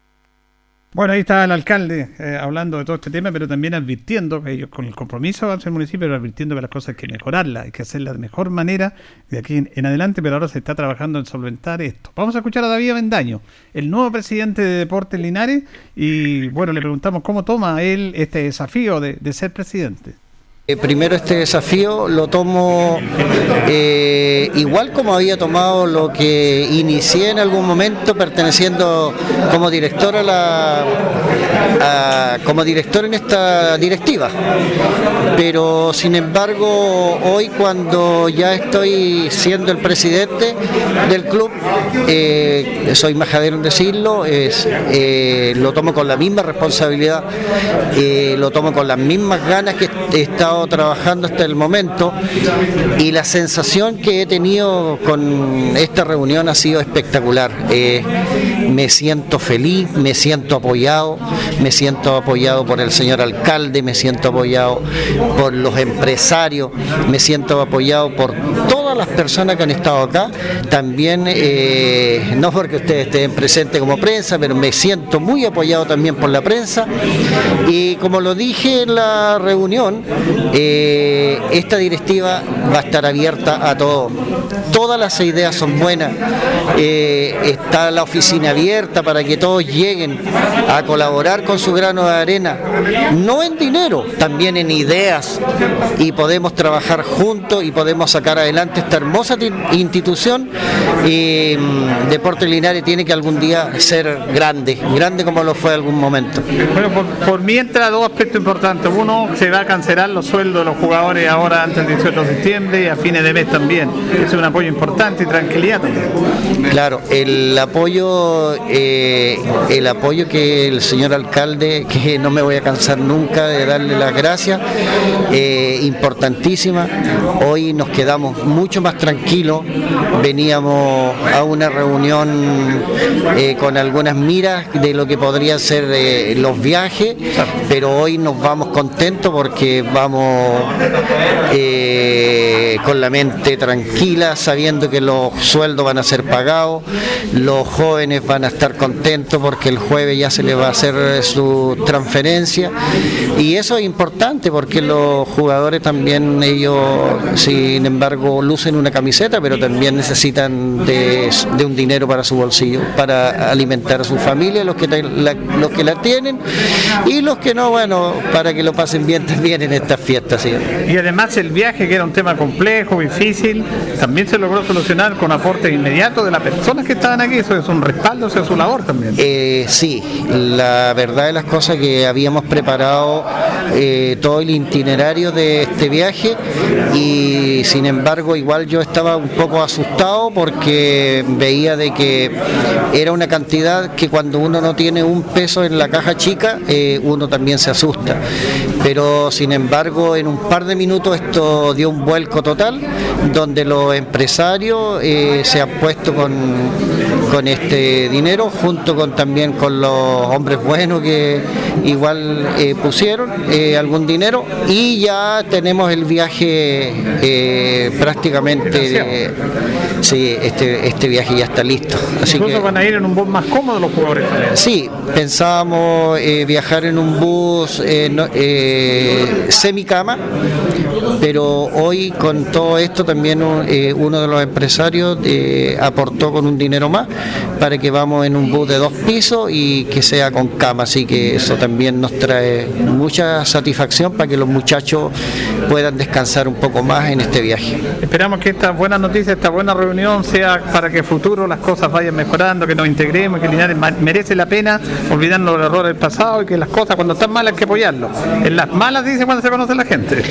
Bueno, ahí está el alcalde eh, hablando de todo este tema, pero también advirtiendo ellos con el compromiso hacia el municipio, pero advirtiendo que las cosas hay que mejorarlas, hay que hacerlas de mejor manera de aquí en, adelante, pero ahora se está trabajando en solventar esto. Vamos a escuchar a David Bendaño, el nuevo presidente de Deportes Linares, y bueno, le preguntamos cómo toma él este desafío de ser presidente. Eh, primero este desafío lo tomo eh, igual como había tomado lo que inicié en algún momento perteneciendo como director a la como director en esta directiva. Pero sin embargo hoy cuando ya estoy siendo el presidente del club, eh, soy majadero en decirlo, es, lo tomo con la misma responsabilidad, lo tomo con las mismas ganas que he estado trabajando hasta el momento y la sensación que he tenido con esta reunión ha sido espectacular. Eh, me siento feliz, me siento apoyado, me siento apoyado por el señor alcalde, me siento apoyado por los empresarios, me siento apoyado por todas las personas que han estado acá, también, eh, no porque ustedes estén presentes como prensa, pero me siento muy apoyado también por la prensa y como lo dije en la reunión, eh, esta directiva va a estar abierta a todo. Todas las ideas son buenas. Eh, está la oficina abierta para que todos lleguen a colaborar con su grano de arena, no en dinero, también en ideas y podemos trabajar juntos y podemos sacar adelante esta hermosa institución y mm, Deporte Linares tiene que algún día ser grande, grande como lo fue algún momento. Bueno, por, por mientras dos aspectos importantes. Uno, se va a cancelar los sueldos de los jugadores ahora antes del 18 de septiembre a fines de mes también. Es un apoyo importante y tranquilidad también. Claro, el apoyo, eh, el apoyo que el señor alcalde, que no me voy a cansar nunca de darle las gracias, eh, importantísima. Hoy nos quedamos mucho más tranquilos. Veníamos a una reunión eh, con algunas miras de lo que podrían ser los viajes, pero hoy nos vamos contentos porque vamos con la mente tranquila, sabiendo que los sueldos van a ser pagados, los jóvenes van a estar contentos porque el jueves ya se les va a hacer su transferencia y eso es importante porque los jugadores también ellos, sin embargo, lucen una camiseta, pero también necesitan de, un dinero para su bolsillo, para alimentar a su familia, los que la, los que la tienen y los que no, bueno, para que lo pasen bien también en estas fiestas. Y además el viaje, que era un tema complejo, difícil, también se logró solucionar con aporte inmediato de las personas que estaban aquí. Eso es un respaldo hacia su labor también. Eh, sí, la verdad de las cosas que habíamos preparado eh, todo el itinerario de este viaje y sin embargo igual yo estaba un poco asustado porque veía de que era una cantidad que cuando uno no tiene un peso en la caja chica, eh, uno también se asusta. Pero sin embargo en un par de minutos esto dio un vuelco total, donde los empresarios eh, se han puesto con, con este dinero, junto con también con los hombres buenos que igual eh, pusieron eh, algún dinero y ya tenemos el viaje eh, prácticamente, sí, este, este viaje ya está listo. Así que, van a ir en un bus más cómodo los jugadores. Sí, pensábamos viajar en un bus semicama, pero hoy con todo esto también uno de los empresarios aportó con un dinero más para que vamos en un bus de dos pisos y que sea con cama, así que eso también nos trae mucha satisfacción para que los muchachos puedan descansar un poco más en este viaje. Esperamos que esta buena noticia, esta buena reunión sea para que en futuro las cosas vayan mejorando, que nos integremos, que Linares merece la pena olvidando los errores del pasado y que las cosas cuando están malas hay que apoyarlo. En las malas dice cuando se conoce la gente.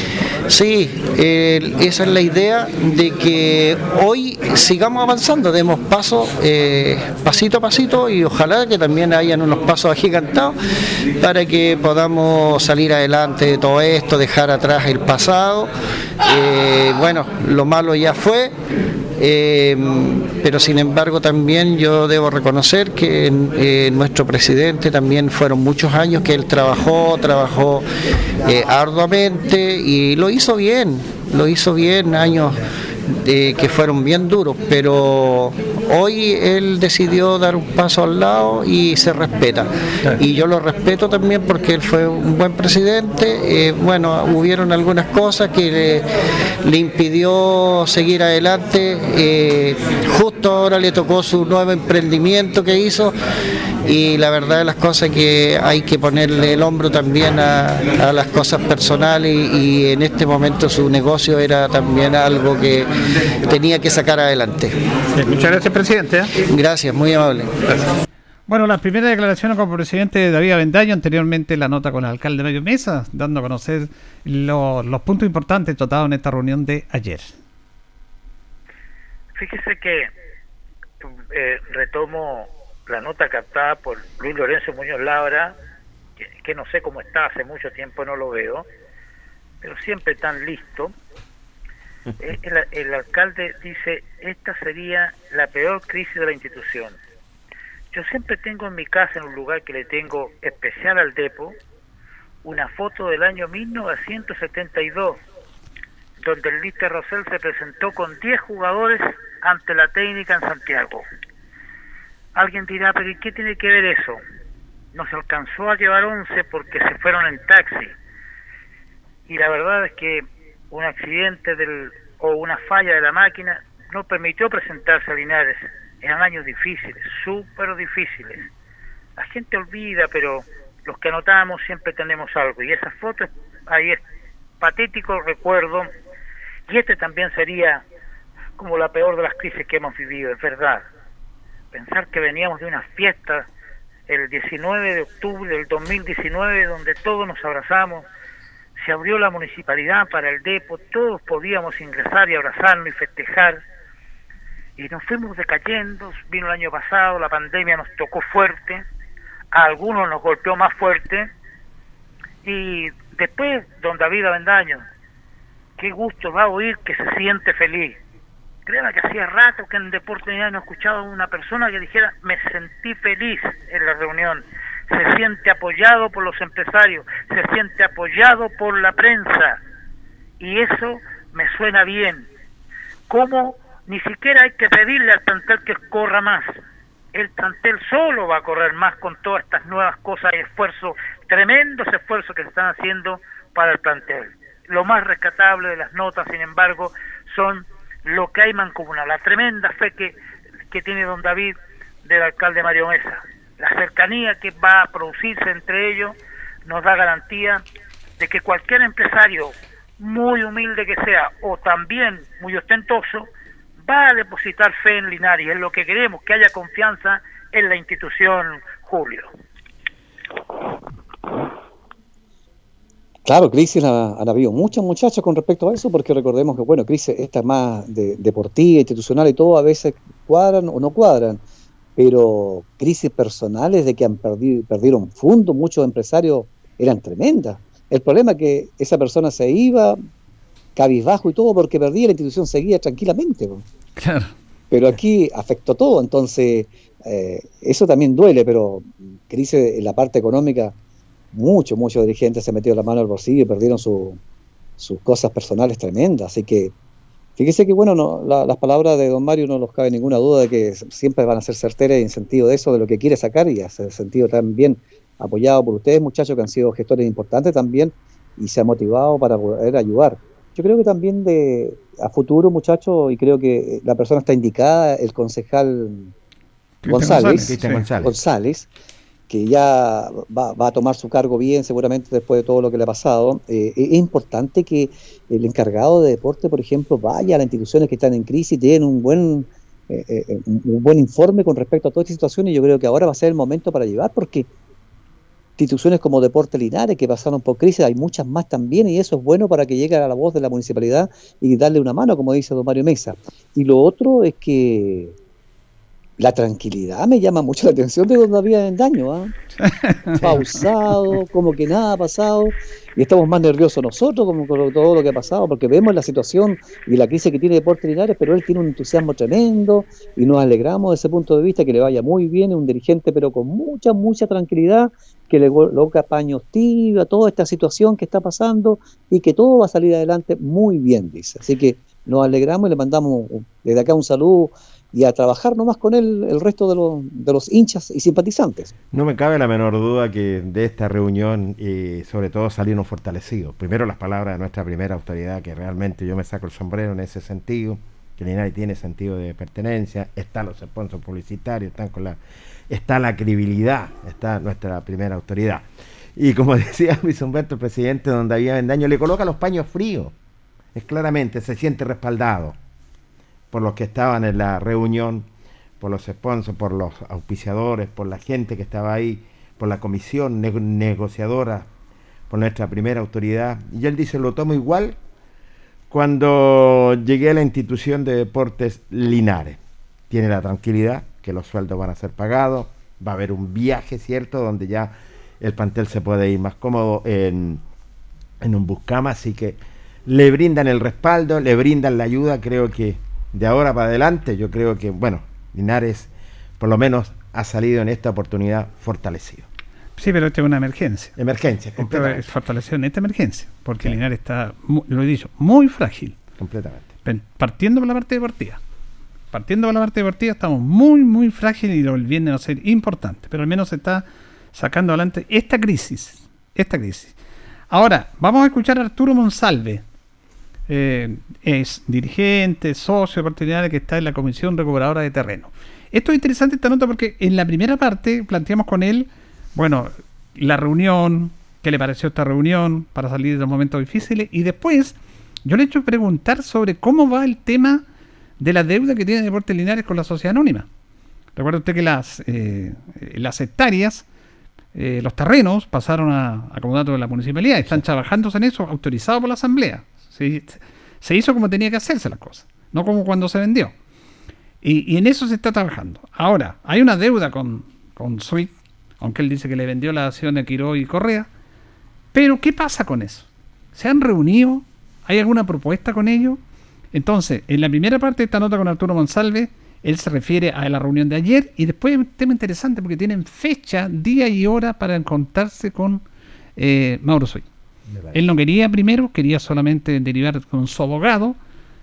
Sí, esa es la idea de que hoy sigamos avanzando, demos paso eh, pasito a pasito y ojalá que también hayan unos pasos agigantados para que podamos salir adelante de todo esto, dejar atrás el pasado. Eh, bueno, lo malo ya fue. Eh, pero sin embargo también yo debo reconocer que nuestro presidente también fueron muchos años que él trabajó, trabajó arduamente y lo hizo bien, lo hizo bien, años que fueron bien duros, pero hoy él decidió dar un paso al lado y se respeta. Y yo lo respeto también porque él fue un buen presidente. Eh, bueno, hubieron algunas cosas que le, impidió seguir adelante. Eh, justo ahora le tocó su nuevo emprendimiento que hizo y la verdad de las cosas que hay que ponerle el hombro también a, las cosas personales y, en este momento su negocio era también algo que tenía que sacar adelante. muchas gracias, presidente. ¿eh? Gracias, muy amable. Bueno, las primeras declaraciones con el presidente David Avendaño, anteriormente la nota con el alcalde de Medio Mesa, dando a conocer los puntos importantes tratados en esta reunión de ayer. Fíjese que eh, retomo la nota captada por Luis Lorenzo Muñoz Labra, que, no sé cómo está, hace mucho tiempo no lo veo, pero siempre tan listo. Eh, el, el, alcalde dice, esta sería la peor crisis de la institución. Yo siempre tengo en mi casa, en un lugar que le tengo especial al depo, una foto del año 1972, donde el Lister Rosell se presentó con 10 jugadores ante la técnica en Santiago. Alguien dirá, pero ¿y qué tiene que ver eso? Nos alcanzó a llevar 11 porque se fueron en taxi. Y la verdad es que un accidente del, o una falla de la máquina no permitió presentarse a Linares. Eran años difíciles, súper difíciles. La gente olvida, pero los que anotamos siempre tenemos algo. Y esa foto, ahí es patético recuerdo. Y este también sería como la peor de las crisis que hemos vivido, es verdad pensar que veníamos de una fiesta el 19 de octubre del 2019 donde todos nos abrazamos, se abrió la municipalidad para el depo, todos podíamos ingresar y abrazarnos y festejar y nos fuimos decayendo, vino el año pasado, la pandemia nos tocó fuerte, a algunos nos golpeó más fuerte y después don David Avendaño, qué gusto va a oír que se siente feliz Créame que hacía rato que en Deporte no he escuchado a una persona que dijera me sentí feliz en la reunión, se siente apoyado por los empresarios, se siente apoyado por la prensa y eso me suena bien. ¿Cómo? Ni siquiera hay que pedirle al plantel que corra más. El plantel solo va a correr más con todas estas nuevas cosas y esfuerzos, tremendos esfuerzos que se están haciendo para el plantel. Lo más rescatable de las notas, sin embargo, son lo que hay mancomunado, la tremenda fe que, que tiene don David del alcalde Mario Mesa. La cercanía que va a producirse entre ellos nos da garantía de que cualquier empresario, muy humilde que sea, o también muy ostentoso, va a depositar fe en Linares. Es lo que queremos, que haya confianza en la institución, Julio. Claro, crisis han, habido muchas muchachas con respecto a eso, porque recordemos que, bueno, crisis esta más de, deportiva, institucional y todo, a veces cuadran o no cuadran, pero crisis personales de que han perdido, perdieron fondos, muchos empresarios eran tremendas. El problema es que esa persona se iba cabizbajo y todo porque perdía, la institución seguía tranquilamente. Claro. pero aquí afectó todo, entonces eh, eso también duele, pero crisis en la parte económica, muchos, muchos dirigentes se metieron la mano al bolsillo y perdieron sus cosas personales tremendas, así que fíjese que bueno, no, las palabras de don Mario no nos cabe ninguna duda de que siempre van a ser certeras en sentido de eso, de lo que quiere sacar y hace sentido también apoyado por ustedes, muchachos que han sido gestores importantes también y se ha motivado para poder ayudar. Yo creo que también de a futuro, muchachos, y creo que la persona está indicada, el concejal González, González, que ya va, a tomar su cargo bien, seguramente después de todo lo que le ha pasado. Eh, es importante que el encargado de deporte, por ejemplo, vaya a las instituciones que están en crisis, den un buen eh, eh, un buen informe con respecto a toda esta situación y yo creo que ahora va a ser el momento para llevar porque instituciones como Deporte Linares que pasaron por crisis, hay muchas más también y eso es bueno para que llegue a la voz de la municipalidad y darle una mano, como dice don Mario Mesa. Y lo otro es que la tranquilidad me llama mucho la atención de donde había daño, ¿ah? pausado, como que nada ha pasado, y estamos más nerviosos nosotros como con todo lo que ha pasado, porque vemos la situación y la crisis que tiene Deportes Linares, pero él tiene un entusiasmo tremendo y nos alegramos de ese punto de vista, que le vaya muy bien, es un dirigente pero con mucha, mucha tranquilidad, que le coloca paños tibios a toda esta situación que está pasando y que todo va a salir adelante muy bien, dice. Así que nos alegramos y le mandamos desde acá un saludo y a trabajar nomás con él el resto de, de, los hinchas y simpatizantes. No me cabe la menor duda que de esta reunión y sobre todo salieron fortalecidos. Primero las palabras de nuestra primera autoridad, que realmente yo me saco el sombrero en ese sentido, que Linares tiene sentido de pertenencia, están los sponsors publicitarios, están con la, está la credibilidad, está nuestra primera autoridad. Y como decía Luis Humberto, el presidente donde había Vendaño, le coloca los paños fríos. Es claramente, se siente respaldado por los que estaban en la reunión, por los sponsors, por los auspiciadores, por la gente que estaba ahí, por la comisión negociadora, por nuestra primera autoridad. Y él dice, lo tomo igual cuando llegué a la institución de deportes Linares. Tiene la tranquilidad que los sueldos van a ser pagados, va a haber un viaje, ¿cierto?, donde ya el plantel se puede ir más cómodo en, en un buscama, así que le brindan el respaldo, le brindan la ayuda, creo que de ahora para adelante, yo creo que, bueno, Linares por lo menos ha salido en esta oportunidad fortalecido. Sí, pero esta es una emergencia. Emergencia, completamente. Fortalecido en esta emergencia, porque Linares está, lo he dicho, muy frágil. Completamente. Partiendo por la parte deportiva. Partiendo por la parte deportiva estamos muy, muy frágiles y lo viene a ser importante, pero al menos se está sacando adelante esta crisis. Esta crisis. Ahora, vamos a escuchar a Arturo Monsalve, eh, es dirigente, socio particular que está en la Comisión Recuperadora de Terreno. Esto es interesante esta nota porque en la primera parte planteamos con él, bueno, la reunión, qué le pareció esta reunión para salir de los momentos difíciles y después yo le he hecho preguntar sobre cómo va el tema de la deuda que tiene Deportes Linares con la sociedad anónima. Recuerda usted que las, eh, las hectáreas, eh, los terrenos pasaron a, a de la municipalidad, están trabajando en eso, autorizado por la asamblea. Se, hizo como tenía que hacerse las cosas, no como cuando se vendió. Y, en eso se está trabajando. Ahora, hay una deuda con, con Sweet, aunque él dice que le vendió la acción a Quiro y Correa. Pero, ¿qué pasa con eso? ¿Se han reunido? ¿Hay alguna propuesta con ellos? Entonces, en la primera parte de esta nota con Arturo Monsalve, él se refiere a la reunión de ayer y después un tema interesante porque tienen fecha, día y hora para encontrarse con eh, Mauro Sweet. Él no quería primero, quería solamente derivar con su abogado,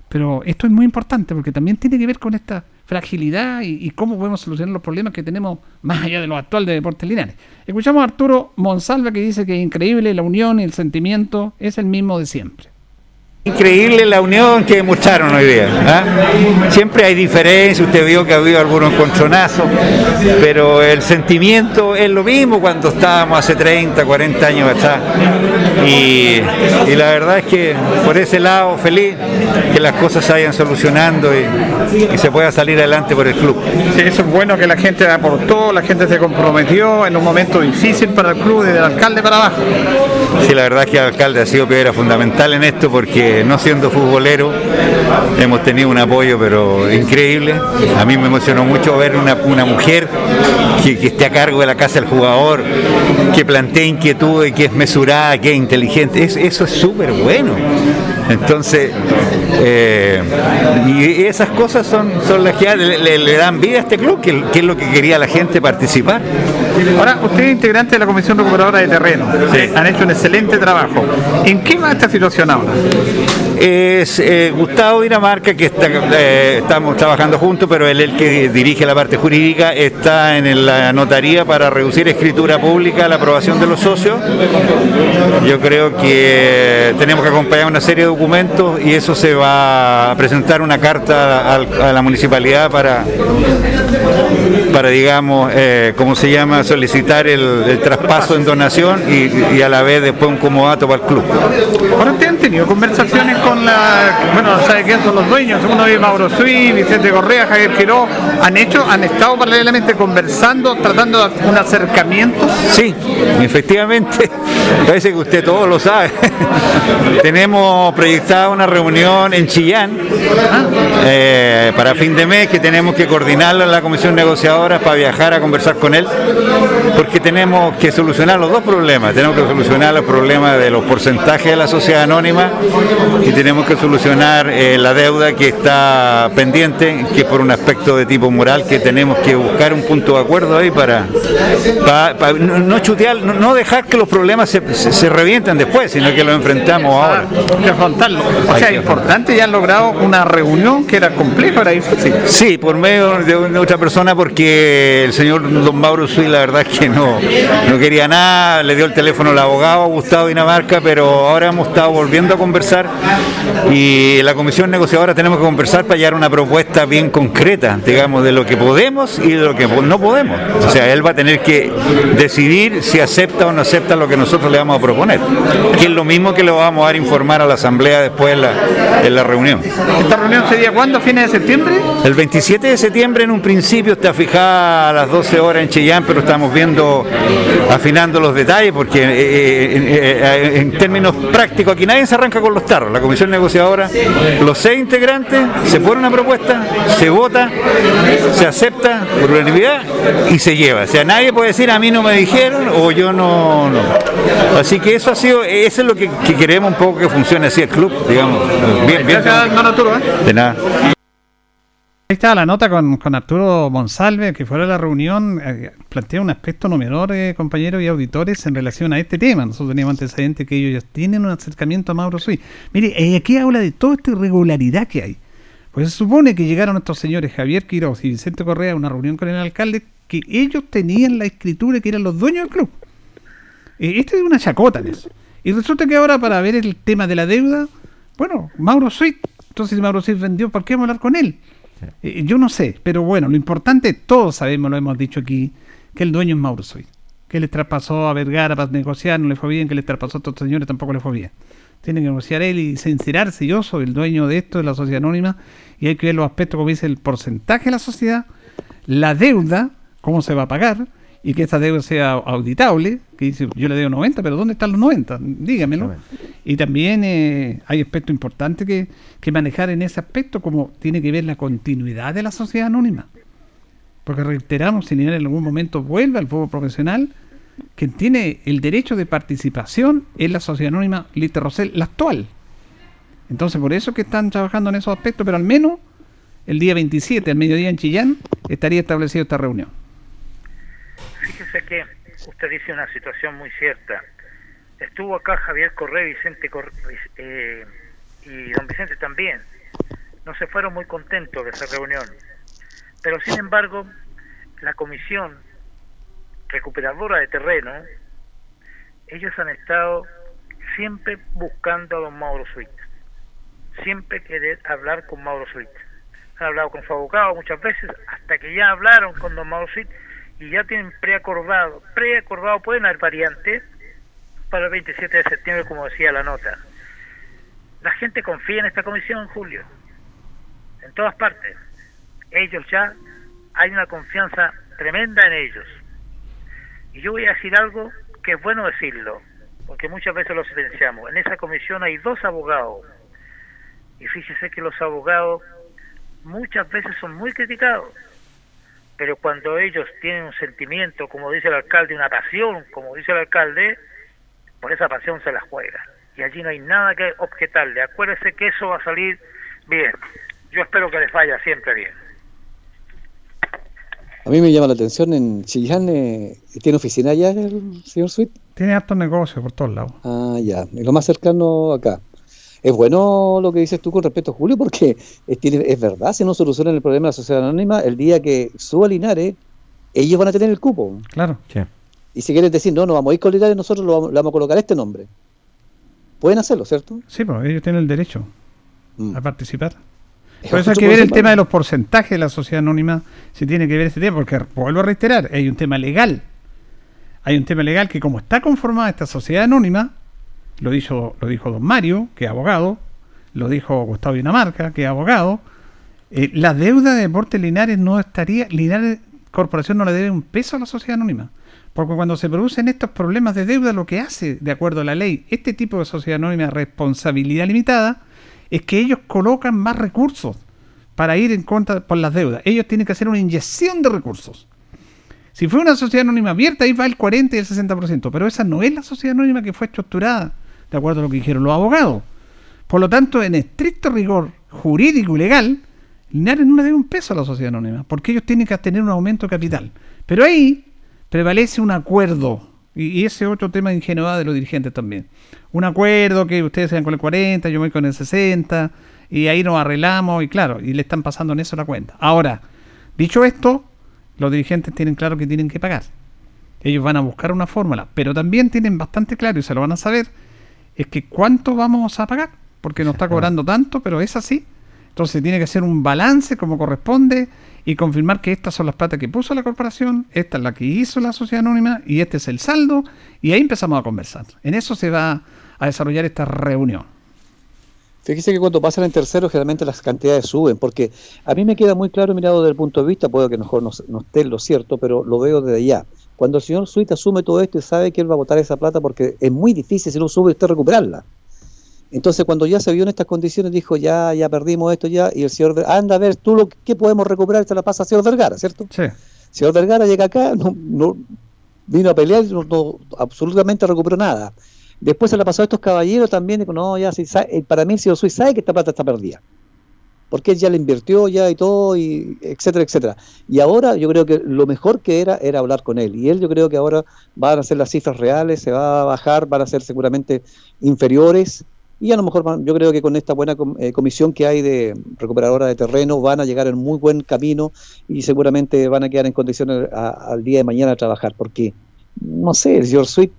pero esto es muy importante porque también tiene que ver con esta fragilidad y, cómo podemos solucionar los problemas que tenemos más allá de lo actual de Deportes Linares. Escuchamos a Arturo Monsalva que dice que es increíble la unión y el sentimiento es el mismo de siempre. Increíble la unión que mostraron hoy día. ¿ah? Siempre hay diferencias, usted vio que ha habido algunos encontronazos, pero el sentimiento es lo mismo cuando estábamos hace 30, 40 años atrás. Y, la verdad es que por ese lado feliz que las cosas se vayan solucionando y, se pueda salir adelante por el club. Sí, eso es bueno que la gente aportó, la gente se comprometió en un momento difícil para el club, desde el alcalde para abajo. Sí, la verdad es que el alcalde ha sido piedra fundamental en esto porque no siendo futbolero hemos tenido un apoyo pero increíble. A mí me emocionó mucho ver una, mujer que, esté a cargo de la casa del jugador, que plantee inquietudes, que es mesurada, que es inteligente. eso es súper bueno. Entonces, eh, y esas cosas son, son las que le, dan vida a este club, que, que, es lo que quería la gente participar. Ahora, usted es integrante de la Comisión Recuperadora de Terreno. Sí. Han hecho un excelente trabajo. ¿En qué va esta situación ahora? Es eh, Gustavo Dinamarca, que está, eh, estamos trabajando juntos, pero él es el que dirige la parte jurídica, está en la notaría para reducir escritura pública la aprobación de los socios. Yo creo que tenemos que acompañar una serie de documentos y eso se va a presentar una carta a, la municipalidad para, para digamos, eh, ¿cómo se llama?, solicitar el, traspaso en donación y, a la vez después un comodato para el club. Ahora usted han tenido conversaciones con la, bueno, ¿sabe quién son los dueños? Uno es Mauro Suí, Vicente Correa, Javier Quiró, ¿han hecho, han estado paralelamente conversando, tratando de un acercamiento? Sí, efectivamente, parece que usted todo lo sabe. tenemos proyectada una reunión en Chillán eh, para fin de mes que tenemos que coordinarla en la comisión negociadora para viajar a conversar con él, porque tenemos que solucionar los dos problemas. Tenemos que solucionar los problemas de los porcentajes de la sociedad anónima y tenemos que solucionar eh, la deuda que está pendiente, que es por un aspecto de tipo moral que tenemos que buscar un punto de acuerdo ahí para, no, chutear, no, dejar que los problemas se, se, revienten después, sino que los enfrentamos ahora. que afrontarlo. O sea, importante, ya han logrado una reunión que era compleja, era difícil. Sí, por medio de, otra persona, porque el señor don Mauro Sui, la verdad es que no, no quería nada, le dio el teléfono al abogado Gustavo Dinamarca, pero ahora hemos estado volviendo a conversar y la comisión negociadora tenemos que conversar para a una propuesta bien concreta, digamos, de lo que podemos y de lo que no podemos. O sea, él va a tener que decidir si acepta o no acepta lo que nosotros le vamos a proponer, que es lo mismo que le vamos a dar informar a la Asamblea después en la, en la reunión. ¿Esta reunión sería cuándo? ¿Fines de septiembre? El 27 de septiembre en un principio está a las 12 horas en Chillán, pero estamos viendo, afinando los detalles, porque eh, eh, eh, en términos prácticos aquí nadie se arranca con los tarros. La comisión negociadora, los seis integrantes, se pone una propuesta, se vota, se acepta por unanimidad y se lleva. O sea, nadie puede decir a mí no me dijeron o yo no. Así que eso ha sido, eso es lo que, queremos un poco que funcione así el club, digamos. Bien, bien. De nada. Ahí estaba la nota con, con Arturo Monsalve, que fuera de la reunión, eh, plantea un aspecto novedor, eh, compañeros y auditores, en relación a este tema. Nosotros teníamos antecedentes que ellos ya tienen un acercamiento a Mauro Suí. Mire, eh, aquí habla de toda esta irregularidad que hay. Pues se supone que llegaron estos señores Javier Quiroz y Vicente Correa a una reunión con el alcalde, que ellos tenían la escritura que eran los dueños del club. este es una chacota eso. Y resulta que ahora, para ver el tema de la deuda, bueno, Mauro Suí, entonces Mauro Suí vendió, ¿por qué vamos a hablar con él? Eh, yo no sé, pero bueno, lo importante, todos sabemos, lo hemos dicho aquí, que el dueño es Mauro Soy. Que le traspasó a Vergara para negociar, no le fue bien, que le traspasó a estos señores, tampoco le fue bien. Tiene que negociar él y sincerarse, yo soy el dueño de esto, de la sociedad anónima, y hay que ver los aspectos, como dice, el porcentaje de la sociedad, la deuda, cómo se va a pagar, y que esta deuda sea auditable, que dice, yo le debo 90, pero ¿dónde están los 90? Dígamelo. Y también eh, hay aspectos importantes que, que manejar en ese aspecto, como tiene que ver la continuidad de la sociedad anónima. Porque reiteramos, si en algún momento vuelve al fútbol profesional, quien tiene el derecho de participación es la sociedad anónima Lite Rosell, la actual. Entonces, por eso que están trabajando en esos aspectos, pero al menos el día 27, al mediodía en Chillán, estaría establecida esta reunión. Fíjese que usted dice una situación muy cierta. Estuvo acá Javier Correa Vicente eh, y don Vicente también. No se fueron muy contentos de esa reunión. Pero sin embargo, la comisión recuperadora de terreno, ellos han estado siempre buscando a don Mauro Suite. Siempre querer hablar con Mauro Suite. Han hablado con su abogado muchas veces, hasta que ya hablaron con don Mauro y ya tienen preacordado, preacordado, pueden haber variantes para el 27 de septiembre, como decía la nota. La gente confía en esta comisión, Julio, en todas partes. Ellos ya, hay una confianza tremenda en ellos. Y yo voy a decir algo que es bueno decirlo, porque muchas veces lo silenciamos. En esa comisión hay dos abogados. Y fíjese que los abogados muchas veces son muy criticados pero cuando ellos tienen un sentimiento, como dice el alcalde, una pasión, como dice el alcalde, por esa pasión se la juega. y allí no hay nada que objetarle. Acuérdese que eso va a salir bien. Yo espero que les vaya siempre bien. A mí me llama la atención, en Chillán, eh, ¿tiene oficina allá el señor Sweet? Tiene hartos negocios por todos lados. Ah, ya, es lo más cercano acá. Es bueno lo que dices tú con respecto a Julio, porque es, tiene- es verdad, si no solucionan el problema de la sociedad anónima, el día que suba Linares, ellos van a tener el cupo. Claro. Y si quieren decir, no, no vamos a ir con Linares, nosotros lo vamos, le vamos a colocar este nombre. Pueden hacerlo, ¿cierto? Sí, pues ellos tienen el derecho Mm. a participar. Es Por eso hay que ver el tema de los porcentajes de la sociedad anónima, si tiene que ver este tema, porque vuelvo a reiterar, hay un tema legal. Hay un tema legal que como está conformada esta sociedad anónima, lo dijo, lo dijo don Mario, que es abogado, lo dijo Gustavo Dinamarca, que es abogado, eh, la deuda de Deportes Linares no estaría, Linares Corporación no le debe un peso a la sociedad anónima. Porque cuando se producen estos problemas de deuda, lo que hace, de acuerdo a la ley, este tipo de sociedad anónima responsabilidad limitada, es que ellos colocan más recursos para ir en contra por las deudas. Ellos tienen que hacer una inyección de recursos. Si fue una sociedad anónima abierta, ahí va el 40 y el 60%, pero esa no es la sociedad anónima que fue estructurada, de acuerdo a lo que dijeron los abogados. Por lo tanto, en estricto rigor jurídico y legal, Linares no le debe un peso a la sociedad anónima, porque ellos tienen que tener un aumento de capital. Pero ahí prevalece un acuerdo, y, ese es otro tema de ingenuidad de los dirigentes también. Un acuerdo que ustedes sean con el 40, yo voy con el 60, y ahí nos arreglamos, y claro, y le están pasando en eso la cuenta. Ahora, dicho esto, los dirigentes tienen claro que tienen que pagar. Ellos van a buscar una fórmula, pero también tienen bastante claro, y se lo van a saber, es que cuánto vamos a pagar, porque nos está cobrando tanto, pero es así. Entonces tiene que hacer un balance como corresponde y confirmar que estas son las plata que puso la corporación, esta es la que hizo la sociedad anónima y este es el saldo y ahí empezamos a conversar. En eso se va a desarrollar esta reunión. Fíjese que cuando pasan en tercero, generalmente las cantidades suben, porque a mí me queda muy claro mirado desde el punto de vista, puedo que mejor no, no esté lo cierto, pero lo veo desde allá. Cuando el señor Suite asume todo esto y sabe que él va a votar esa plata porque es muy difícil si no sube usted recuperarla. Entonces cuando ya se vio en estas condiciones dijo ya ya perdimos esto ya y el señor anda a ver tú lo que podemos recuperar se la pasa al señor Vergara, ¿cierto? Sí. Señor Vergara llega acá, no, no- vino a pelear y no, no- absolutamente recuperó nada. Después se la pasó a estos caballeros también, dijo, no, ya, sabe- eh, para mí el señor Suiz sabe que esta plata está perdida. Porque él ya le invirtió ya y todo, y etcétera, etcétera. Y ahora yo creo que lo mejor que era era hablar con él. Y él yo creo que ahora van a ser las cifras reales, se va a bajar, van a ser seguramente inferiores. Y a lo mejor yo creo que con esta buena eh, comisión que hay de recuperadora de terreno van a llegar en muy buen camino y seguramente van a quedar en condiciones a- al día de mañana a trabajar. Porque, no sé, el señor Sweet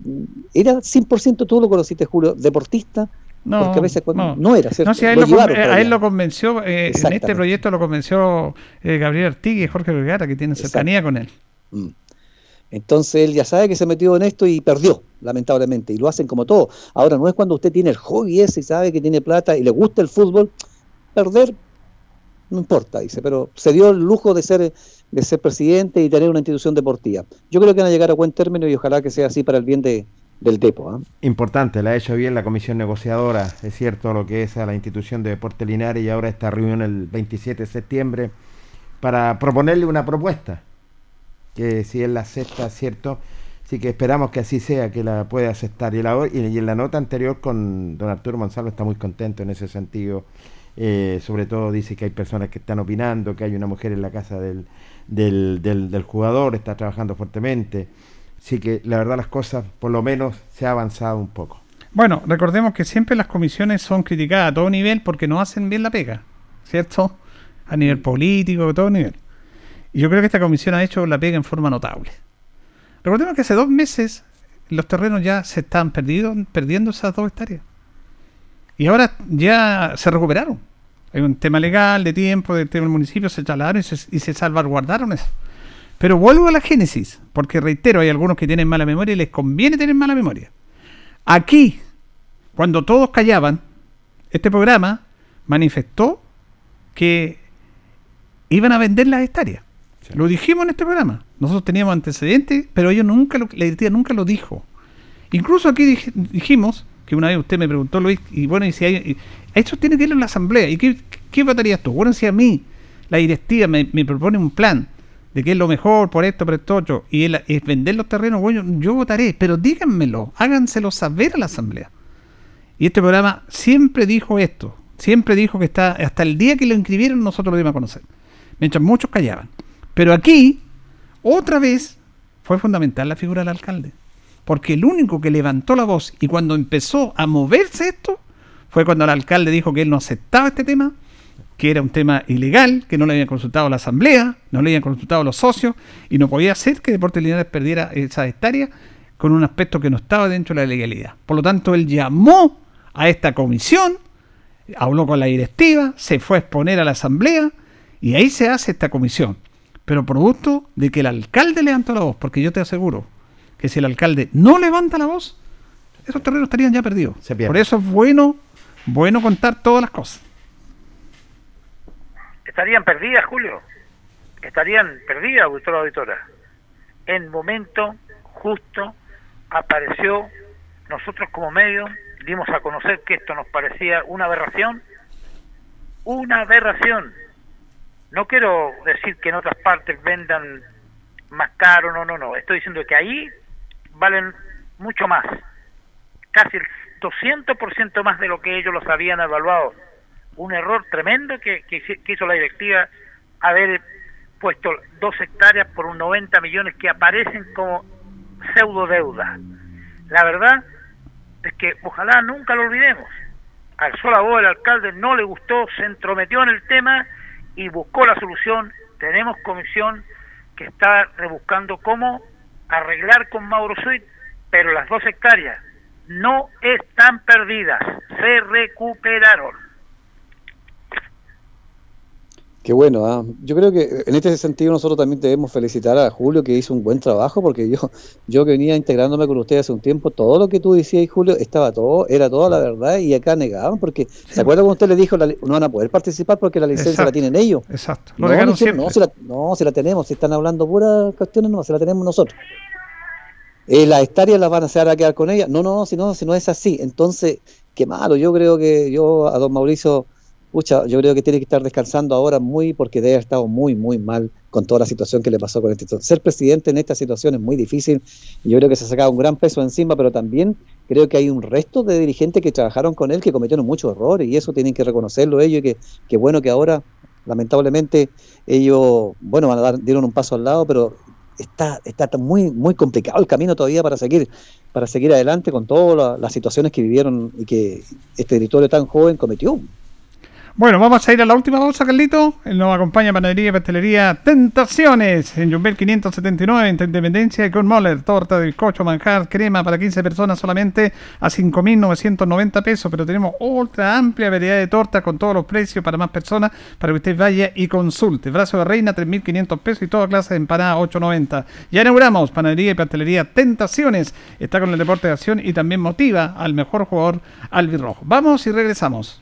era 100%, tú lo conociste, Julio, deportista. No, porque a veces cuando- no. no era, ¿cierto? No, si a él Lo lo, llevaron conven- a todavía. él lo convenció, eh, en este proyecto lo convenció eh, Gabriel Artigue y Jorge Vergara, que tienen cercanía con él. Mm. Entonces él ya sabe que se metió en esto y perdió, lamentablemente, y lo hacen como todo. Ahora no es cuando usted tiene el hobby ese y sabe que tiene plata y le gusta el fútbol, perder no importa, dice, pero se dio el lujo de ser de ser presidente y tener una institución deportiva. Yo creo que van a llegar a buen término y ojalá que sea así para el bien de, del Depo. ¿ah? Importante, la ha hecho bien la comisión negociadora, es cierto lo que es a la institución de Deporte Linares y ahora esta reunión el 27 de septiembre para proponerle una propuesta, que si él la acepta, cierto, sí que esperamos que así sea, que la pueda aceptar. Y, la, y en la nota anterior con don Arturo Gonzalo está muy contento en ese sentido. Eh, sobre todo dice que hay personas que están opinando, que hay una mujer en la casa del, del, del jugador, está trabajando fuertemente. Así que la verdad las cosas, por lo menos, se ha avanzado un poco. Bueno, recordemos que siempre las comisiones son criticadas a todo nivel porque no hacen bien la pega, ¿cierto? A nivel político, a todo nivel. Y yo creo que esta comisión ha hecho la pega en forma notable. Recordemos que hace dos meses los terrenos ya se están perdido, perdiendo esas dos hectáreas. Y ahora ya se recuperaron. Hay un tema legal, de tiempo, del tema del municipio, se trasladaron y se, y se salvaguardaron eso. Pero vuelvo a la génesis, porque reitero, hay algunos que tienen mala memoria y les conviene tener mala memoria. Aquí, cuando todos callaban, este programa manifestó que iban a vender las hectáreas. Lo dijimos en este programa. Nosotros teníamos antecedentes, pero ellos nunca lo, la directiva nunca lo dijo. Incluso aquí dij- dijimos, que una vez usted me preguntó, Luis, y bueno, y si hay, y- esto tiene que ir en la asamblea. ¿Y qué, qué votarías tú? Bueno, si a mí la directiva me, me propone un plan de que es lo mejor por esto, por esto, y es vender los terrenos, bueno, yo votaré, pero díganmelo, háganselo saber a la asamblea. Y este programa siempre dijo esto. Siempre dijo que está, hasta el día que lo inscribieron nosotros lo dimos a conocer. Mientras muchos callaban. Pero aquí, otra vez, fue fundamental la figura del alcalde. Porque el único que levantó la voz y cuando empezó a moverse esto, fue cuando el alcalde dijo que él no aceptaba este tema, que era un tema ilegal, que no le habían consultado la asamblea, no le habían consultado los socios, y no podía ser que Deportes Linares perdiera esa hectárea con un aspecto que no estaba dentro de la legalidad. Por lo tanto, él llamó a esta comisión, habló con la directiva, se fue a exponer a la asamblea, y ahí se hace esta comisión. Pero producto de que el alcalde levantó la voz, porque yo te aseguro que si el alcalde no levanta la voz, esos terrenos estarían ya perdidos. Por eso es bueno, bueno contar todas las cosas estarían perdidas, Julio. Estarían perdidas, auditora auditora. En momento justo apareció, nosotros como medio dimos a conocer que esto nos parecía una aberración. Una aberración. No quiero decir que en otras partes vendan más caro, no, no, no. Estoy diciendo que ahí valen mucho más. Casi el 200% más de lo que ellos los habían evaluado un error tremendo que, hizo la directiva haber puesto dos hectáreas por un 90 millones que aparecen como pseudo deuda. La verdad es que ojalá nunca lo olvidemos. Alzó la voz el alcalde, no le gustó, se entrometió en el tema y buscó la solución. Tenemos comisión que está rebuscando cómo arreglar con Mauro Suit, pero las dos hectáreas no están perdidas, se recuperaron. Qué bueno, ¿ah? yo creo que en este sentido nosotros también debemos felicitar a Julio que hizo un buen trabajo porque yo yo que venía integrándome con ustedes hace un tiempo, todo lo que tú decías Julio estaba todo, era toda la verdad y acá negaban porque ¿se acuerda cuando usted le dijo no van a poder participar porque la licencia la tienen ellos? Exacto. No, no, si la, no, si la tenemos, si están hablando puras cuestiones, no, si la tenemos nosotros. Eh, las hectáreas las van a hacer a quedar con ella. No, no, si no, si no es así. Entonces, qué malo. Yo creo que yo a don Mauricio Pucha, yo creo que tiene que estar descansando ahora muy porque debe haber estado muy, muy mal con toda la situación que le pasó con este. Ser presidente en esta situación es muy difícil. Yo creo que se ha sacado un gran peso encima, pero también creo que hay un resto de dirigentes que trabajaron con él que cometieron muchos errores y eso tienen que reconocerlo ellos y que, que bueno que ahora, lamentablemente, ellos, bueno, van a dar, dieron un paso al lado, pero está, está muy, muy complicado el camino todavía para seguir, para seguir adelante con todas las situaciones que vivieron y que este territorio tan joven cometió. Bueno, vamos a ir a la última pausa, Carlito. Él nos acompaña Panadería y Pastelería Tentaciones en Jumbel 579, en Independencia con Moller. Torta de bizcocho, manjar, crema para 15 personas solamente a 5.990 pesos. Pero tenemos otra amplia variedad de tortas con todos los precios para más personas para que usted vaya y consulte. Brazo de reina, 3.500 pesos y toda clase de empanada, 8.90. Ya inauguramos Panadería y Pastelería Tentaciones. Está con el deporte de acción y también motiva al mejor jugador albirrojo. Vamos y regresamos.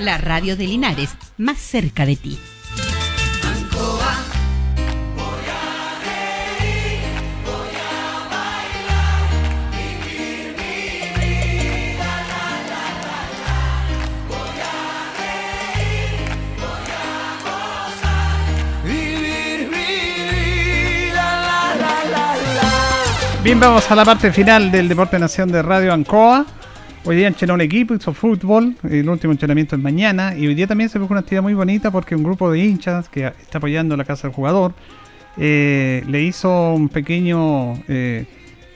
La radio de Linares, más cerca de ti. Bien, vamos a la parte final del Deporte Nación de Radio Ancoa. Hoy día entrenó un equipo, hizo fútbol, el último entrenamiento es mañana y hoy día también se produjo una actividad muy bonita porque un grupo de hinchas que está apoyando la casa del jugador eh, le hizo un pequeño eh,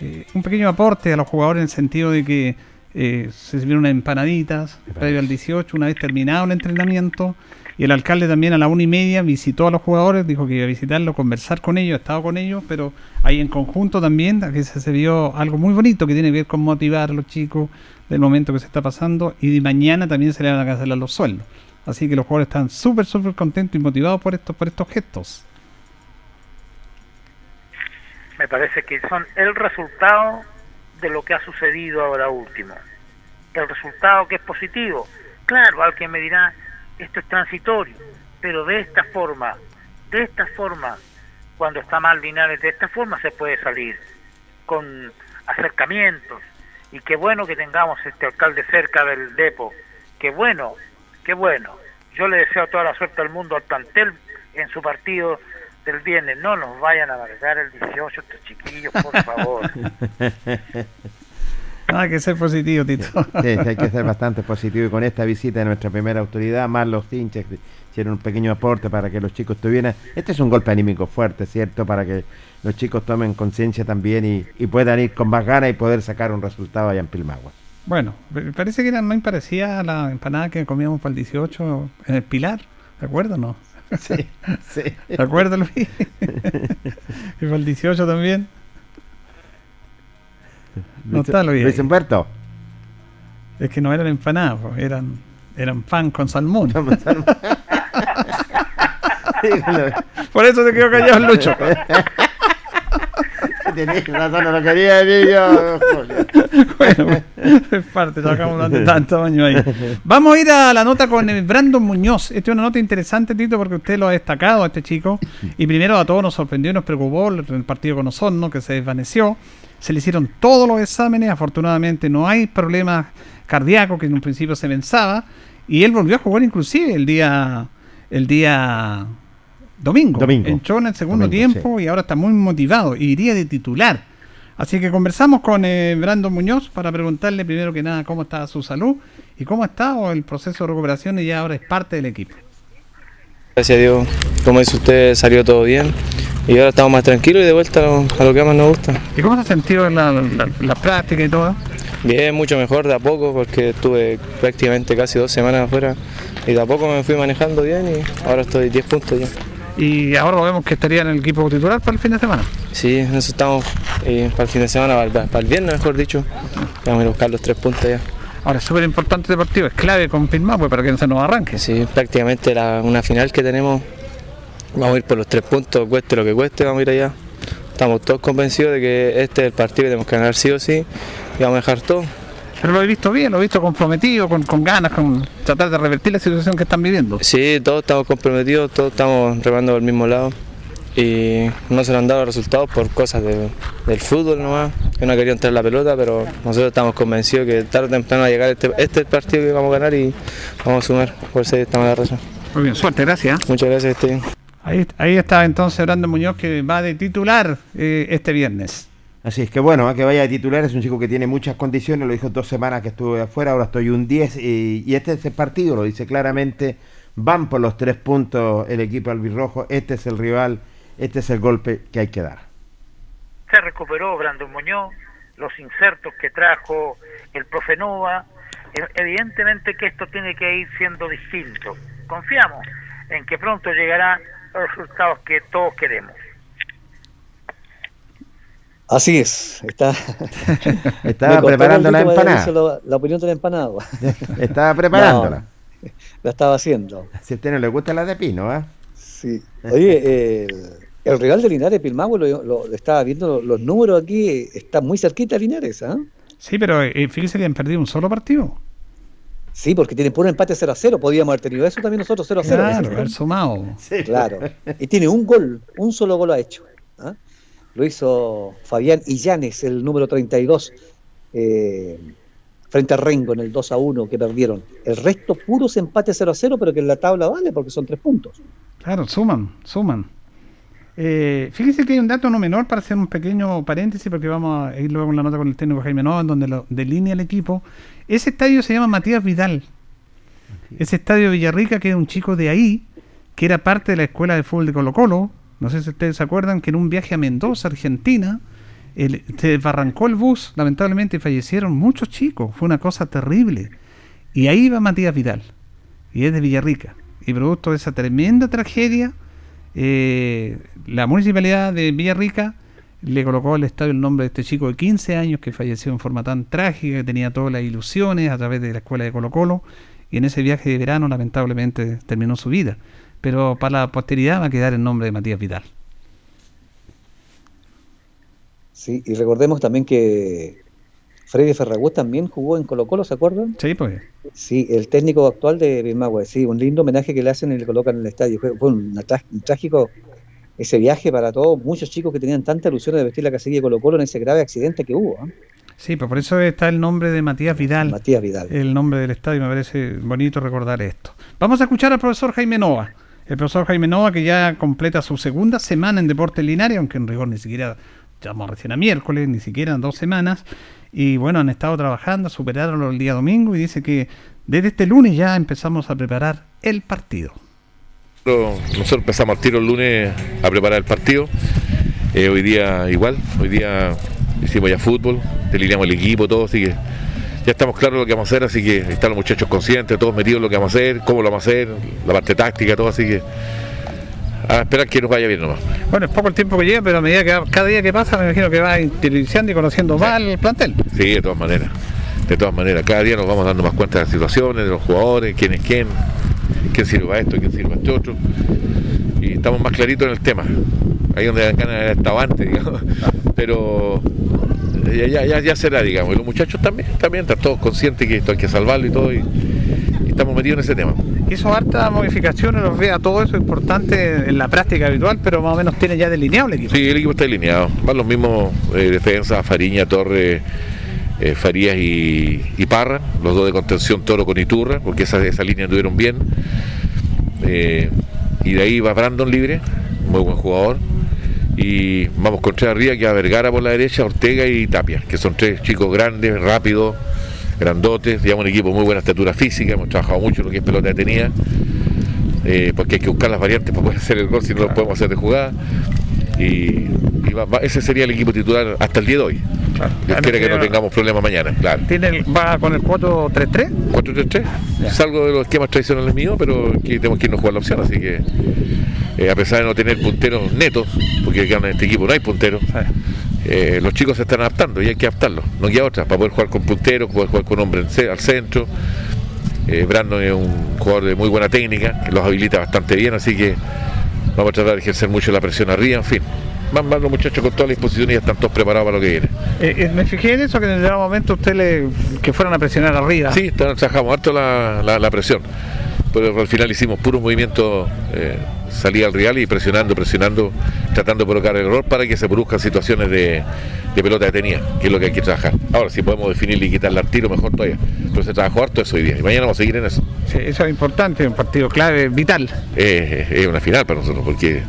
eh, un pequeño aporte a los jugadores en el sentido de que se sirvieron unas empanaditas. previo al 18 una vez terminado el entrenamiento y el alcalde también a la una y media visitó a los jugadores, dijo que iba a visitarlo, conversar con ellos, ha estado con ellos, pero ahí en conjunto también se vio algo muy bonito que tiene que ver con motivar a los chicos del momento que se está pasando y de mañana también se le van a cancelar los sueldos. Así que los jugadores están súper, súper contentos y motivados por estos, por estos gestos. Me parece que son el resultado de lo que ha sucedido ahora último. El resultado que es positivo. Claro, alguien me dirá, esto es transitorio, pero de esta forma, de esta forma, cuando está mal Linares, de esta forma se puede salir, con acercamientos, y qué bueno que tengamos este alcalde cerca del depo, qué bueno, qué bueno. Yo le deseo toda la suerte al mundo al plantel en su partido del viernes, no nos vayan a amargar el 18 estos chiquillos, por favor. Ah, hay que ser positivo, Tito. Sí, sí, hay que ser bastante positivo y con esta visita de nuestra primera autoridad, más los hinchas hicieron un pequeño aporte para que los chicos tuvieran... Este es un golpe anímico fuerte, ¿cierto? Para que los chicos tomen conciencia también y, y puedan ir con más ganas y poder sacar un resultado allá en Pilmagua. Bueno, parece que era muy parecida a la empanada que comíamos para el 18 en el Pilar, ¿de acuerdo o no? Sí, sí. ¿De acuerdo, Luis? y para el 18 también. No está Luis. Luis. Humberto. Es que no eran empanadas, eran, eran pan con salmón. Por eso se quedó callado el Lucho. Tenés razón, no lo quería decir yo. bueno, es parte, sacamos hablando tanto años ahí. Vamos a ir a la nota con el Brandon Muñoz. Esta es una nota interesante, Tito, porque usted lo ha destacado a este chico. Y primero a todos nos sorprendió y nos preocupó el, partido con Osorno, que se desvaneció. Se le hicieron todos los exámenes, afortunadamente no hay problemas cardíacos que en un principio se pensaba. Y él volvió a jugar inclusive el día el día domingo. Domingo. Entró en el segundo Domingo, tiempo y ahora está muy motivado y iría de titular. Así que conversamos con eh, Brandon Muñoz para preguntarle primero que nada cómo está su salud y cómo está o el proceso de recuperación y ya ahora es parte del equipo. Gracias a Dios, como dice usted, salió todo bien y ahora estamos más tranquilos y de vuelta a lo, a lo que más nos gusta. ¿Y cómo se ha sentido en la, la- la práctica y todo? Bien, mucho mejor de a poco porque estuve prácticamente casi dos semanas afuera y de a poco me fui manejando bien y ahora estoy 10 puntos ya. Y ahora lo vemos que estaría en el equipo titular para el fin de semana. Sí, eso estamos eh, para el fin de semana, para, el- para el viernes mejor dicho, vamos a ir a buscar los tres puntos ya. Ahora es súper importante este partido, es clave confirmar pues, para que no se nos arranque. Sí, prácticamente la, una final que tenemos, vamos a ir por los tres puntos, cueste lo que cueste, vamos a ir allá. Estamos todos convencidos de que este es el partido que tenemos que ganar sí o sí y vamos a dejar todo. Pero lo he visto bien, lo he visto comprometido, con, con ganas, con tratar de revertir la situación que están viviendo. Sí, todos estamos comprometidos, todos estamos remando por el mismo lado y no se nos han dado los resultados por cosas de- del fútbol nomás, que no querido entrar la pelota, pero nosotros estamos convencidos que tarde o temprano va a llegar este, este es el partido que vamos a ganar y vamos a sumar, por eso estamos en la razón. Muy bien, suerte, gracias. Muchas gracias, Steven. Ahí, ahí está entonces Brandon Muñoz que va de titular eh, este viernes. Así es que bueno, ¿eh? que vaya de titular, es un chico que tiene muchas condiciones, lo dijo dos semanas que estuve afuera, ahora estoy un 10 y, y este es el partido, lo dice claramente, van por los tres puntos el equipo albirrojo, este es el rival, este es el golpe que hay que dar. Se recuperó Brandon Muñoz, los insertos que trajo el profe Nova. E- Evidentemente que esto tiene que ir siendo distinto. Confiamos en que pronto llegarán los resultados que todos queremos. Así es, está. Estaba preparando la empanada. La, opinión de la empanada. Estaba preparándola. No, la estaba haciendo. Si a usted no le gusta la de pino, ¿ah? Sí. Oye, eh, el rival de Linares, Pilmagüe, lo, lo- lo estaba viendo los, los números aquí, eh, está muy cerquita Linares, ¿ah? Sí, pero eh, fíjese que han perdido un solo partido. Sí, porque tienen puro empate 0 a 0. Podíamos haber tenido eso también nosotros 0 a 0. Claro, haber sumado. Claro. Y tiene un gol, un solo gol ha hecho. ¿ah? Lo hizo Fabián Illanes, el número 32, eh, frente a Rengo en el 2 a 1 que perdieron. El resto puros empates 0 a 0, pero que en la tabla vale porque son tres puntos. Claro, suman, suman. Eh, fíjese que hay un dato no menor para hacer un pequeño paréntesis, porque vamos a ir luego con la nota con el técnico Jaime Nova, en donde lo delinea el equipo. Ese estadio se llama Matías Vidal. Ese estadio de Villarrica, que es un chico de ahí, que era parte de la escuela de fútbol de Colo Colo. No sé si ustedes se acuerdan que en un viaje a Mendoza, Argentina, el- se desbarrancó el bus, lamentablemente, y fallecieron muchos chicos. Fue una cosa terrible. Y ahí va Matías Vidal, y es de Villarrica. Y producto de esa tremenda tragedia, eh, la municipalidad de Villarrica le colocó al estadio el nombre de este chico de 15 años que falleció en forma tan trágica, que tenía todas las ilusiones a través de la escuela de Colo Colo, y en ese viaje de verano lamentablemente terminó su vida. Pero para la posteridad va a quedar el nombre de Matías Vidal. Sí, y recordemos también que Freddy Ferragut también jugó en Colo Colo, ¿se acuerdan? Sí, pues. Sí, el técnico actual de Pilmagüe, sí, un lindo homenaje que le hacen y le colocan en el estadio. Fue, fue un, un trágico ese viaje para todos, muchos chicos que tenían tanta ilusión de vestir la casilla de Colo Colo en ese grave accidente que hubo. ¿ah? Sí, pues por eso está el nombre de Matías Vidal. Matías Vidal. El nombre del estadio, me parece bonito recordar esto. Vamos a escuchar al profesor Jaime Nova. El profesor Jaime Nova que ya completa su segunda semana en Deportes Linares, aunque en rigor ni siquiera, estamos recién a miércoles, ni siquiera dos semanas. Y bueno, han estado trabajando, superaron el día domingo y dice que desde este lunes ya empezamos a preparar el partido. Nosotros empezamos al tiro el lunes a preparar el partido. Eh, hoy día igual, hoy día hicimos ya fútbol, delineamos el equipo, todo, así que ya estamos claros lo que vamos a hacer, así que están los muchachos conscientes, todos metidos en lo que vamos a hacer, cómo lo vamos a hacer, la parte táctica, todo, así que a esperar que nos vaya bien nomás. Bueno, es poco el tiempo que lleva, pero a medida que cada día que pasa, me imagino que va interiorizando y conociendo más el plantel. Sí, de todas maneras. De todas maneras, cada día nos vamos dando más cuenta de las situaciones, de los jugadores, quién es quién, quién sirve a esto, quién sirve a este otro. Y estamos más claritos en el tema. Ahí donde ganas haber estado antes, digamos. pero ya, ya, ya, ya será, digamos. Y los muchachos también, también están todos conscientes que esto hay que salvarlo y todo, y estamos metidos en ese tema. Hizo hartas modificaciones, los vea, todo eso es importante en la práctica habitual, pero más o menos tiene ya delineado el equipo. Sí, el equipo está delineado. Van los mismos eh, defensas, Fariña, Torre, eh, Farías y, y Parra, los dos de contención Toro con Iturra, porque esa, esa línea anduvieron bien. Eh, y de ahí va Brandon libre, muy buen jugador. Y vamos con tres arriba, que va Vergara por la derecha, Ortega y Tapia, que son tres chicos grandes, rápidos, grandotes, digamos un equipo de muy buena estatura física, hemos trabajado mucho en lo que es pelota detenida, eh, porque hay que buscar las variantes para poder hacer el gol si no lo podemos hacer de jugada. Y, y va- va- ese sería el equipo titular hasta el día de hoy. Dios quiera que no tengamos problemas mañana, claro. Tiene el- va con el 4-3-3. 4-3-3. Salgo de los esquemas tradicionales míos, pero aquí tenemos que irnos a jugar la opción, así que eh, a pesar de no tener punteros netos, porque acá en este equipo no hay punteros, eh, los chicos se están adaptando y hay que adaptarlos, no queda otra, para poder jugar con punteros, poder jugar con hombres al centro. Eh, Brandon es un jugador de muy buena técnica, que los habilita bastante bien, así que vamos a tratar de ejercer mucho la presión arriba, en fin. Van, van los muchachos con toda la disposición y ya están todos preparados para lo que viene. Eh, eh, me fijé en eso, que en el momento usted le que fueran a presionar arriba. Sí, tra- trabajamos harto la, la- la presión. Pero al final hicimos puro movimiento, eh, salía al real y presionando, presionando, tratando de provocar el error para que se produzcan situaciones de, de pelota detenida, que es lo que hay que trabajar. Ahora, si podemos definirle y quitarle al tiro, mejor todavía. Pero se trabajó harto eso hoy día y mañana vamos a seguir en eso. Sí, eso es importante, un partido clave, vital. Eh, es una final para nosotros, porque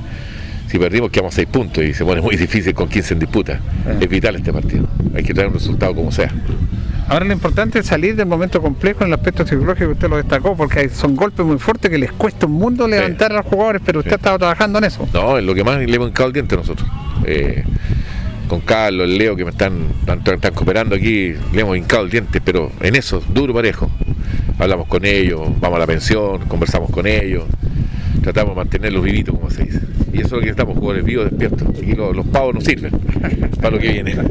si perdimos quedamos seis puntos y se pone muy difícil con 15 en disputa. Es vital este partido. Hay que traer un resultado como sea. Ahora lo importante es salir del momento complejo en el aspecto psicológico que usted lo destacó, porque son golpes muy fuertes que les cuesta un mundo levantar a los jugadores, pero usted ha estado trabajando en eso. No, es lo que más le hemos hincado el diente nosotros. Eh, con Carlos, el Leo, que me están, están, están cooperando aquí, le hemos hincado el diente, pero en eso, duro parejo. Hablamos con ellos, vamos a la pensión, conversamos con ellos, tratamos de mantenerlos vivitos, como se dice. Y eso es lo que estamos, jugadores vivos, despiertos. Aquí los, los pavos no sirven para lo que viene.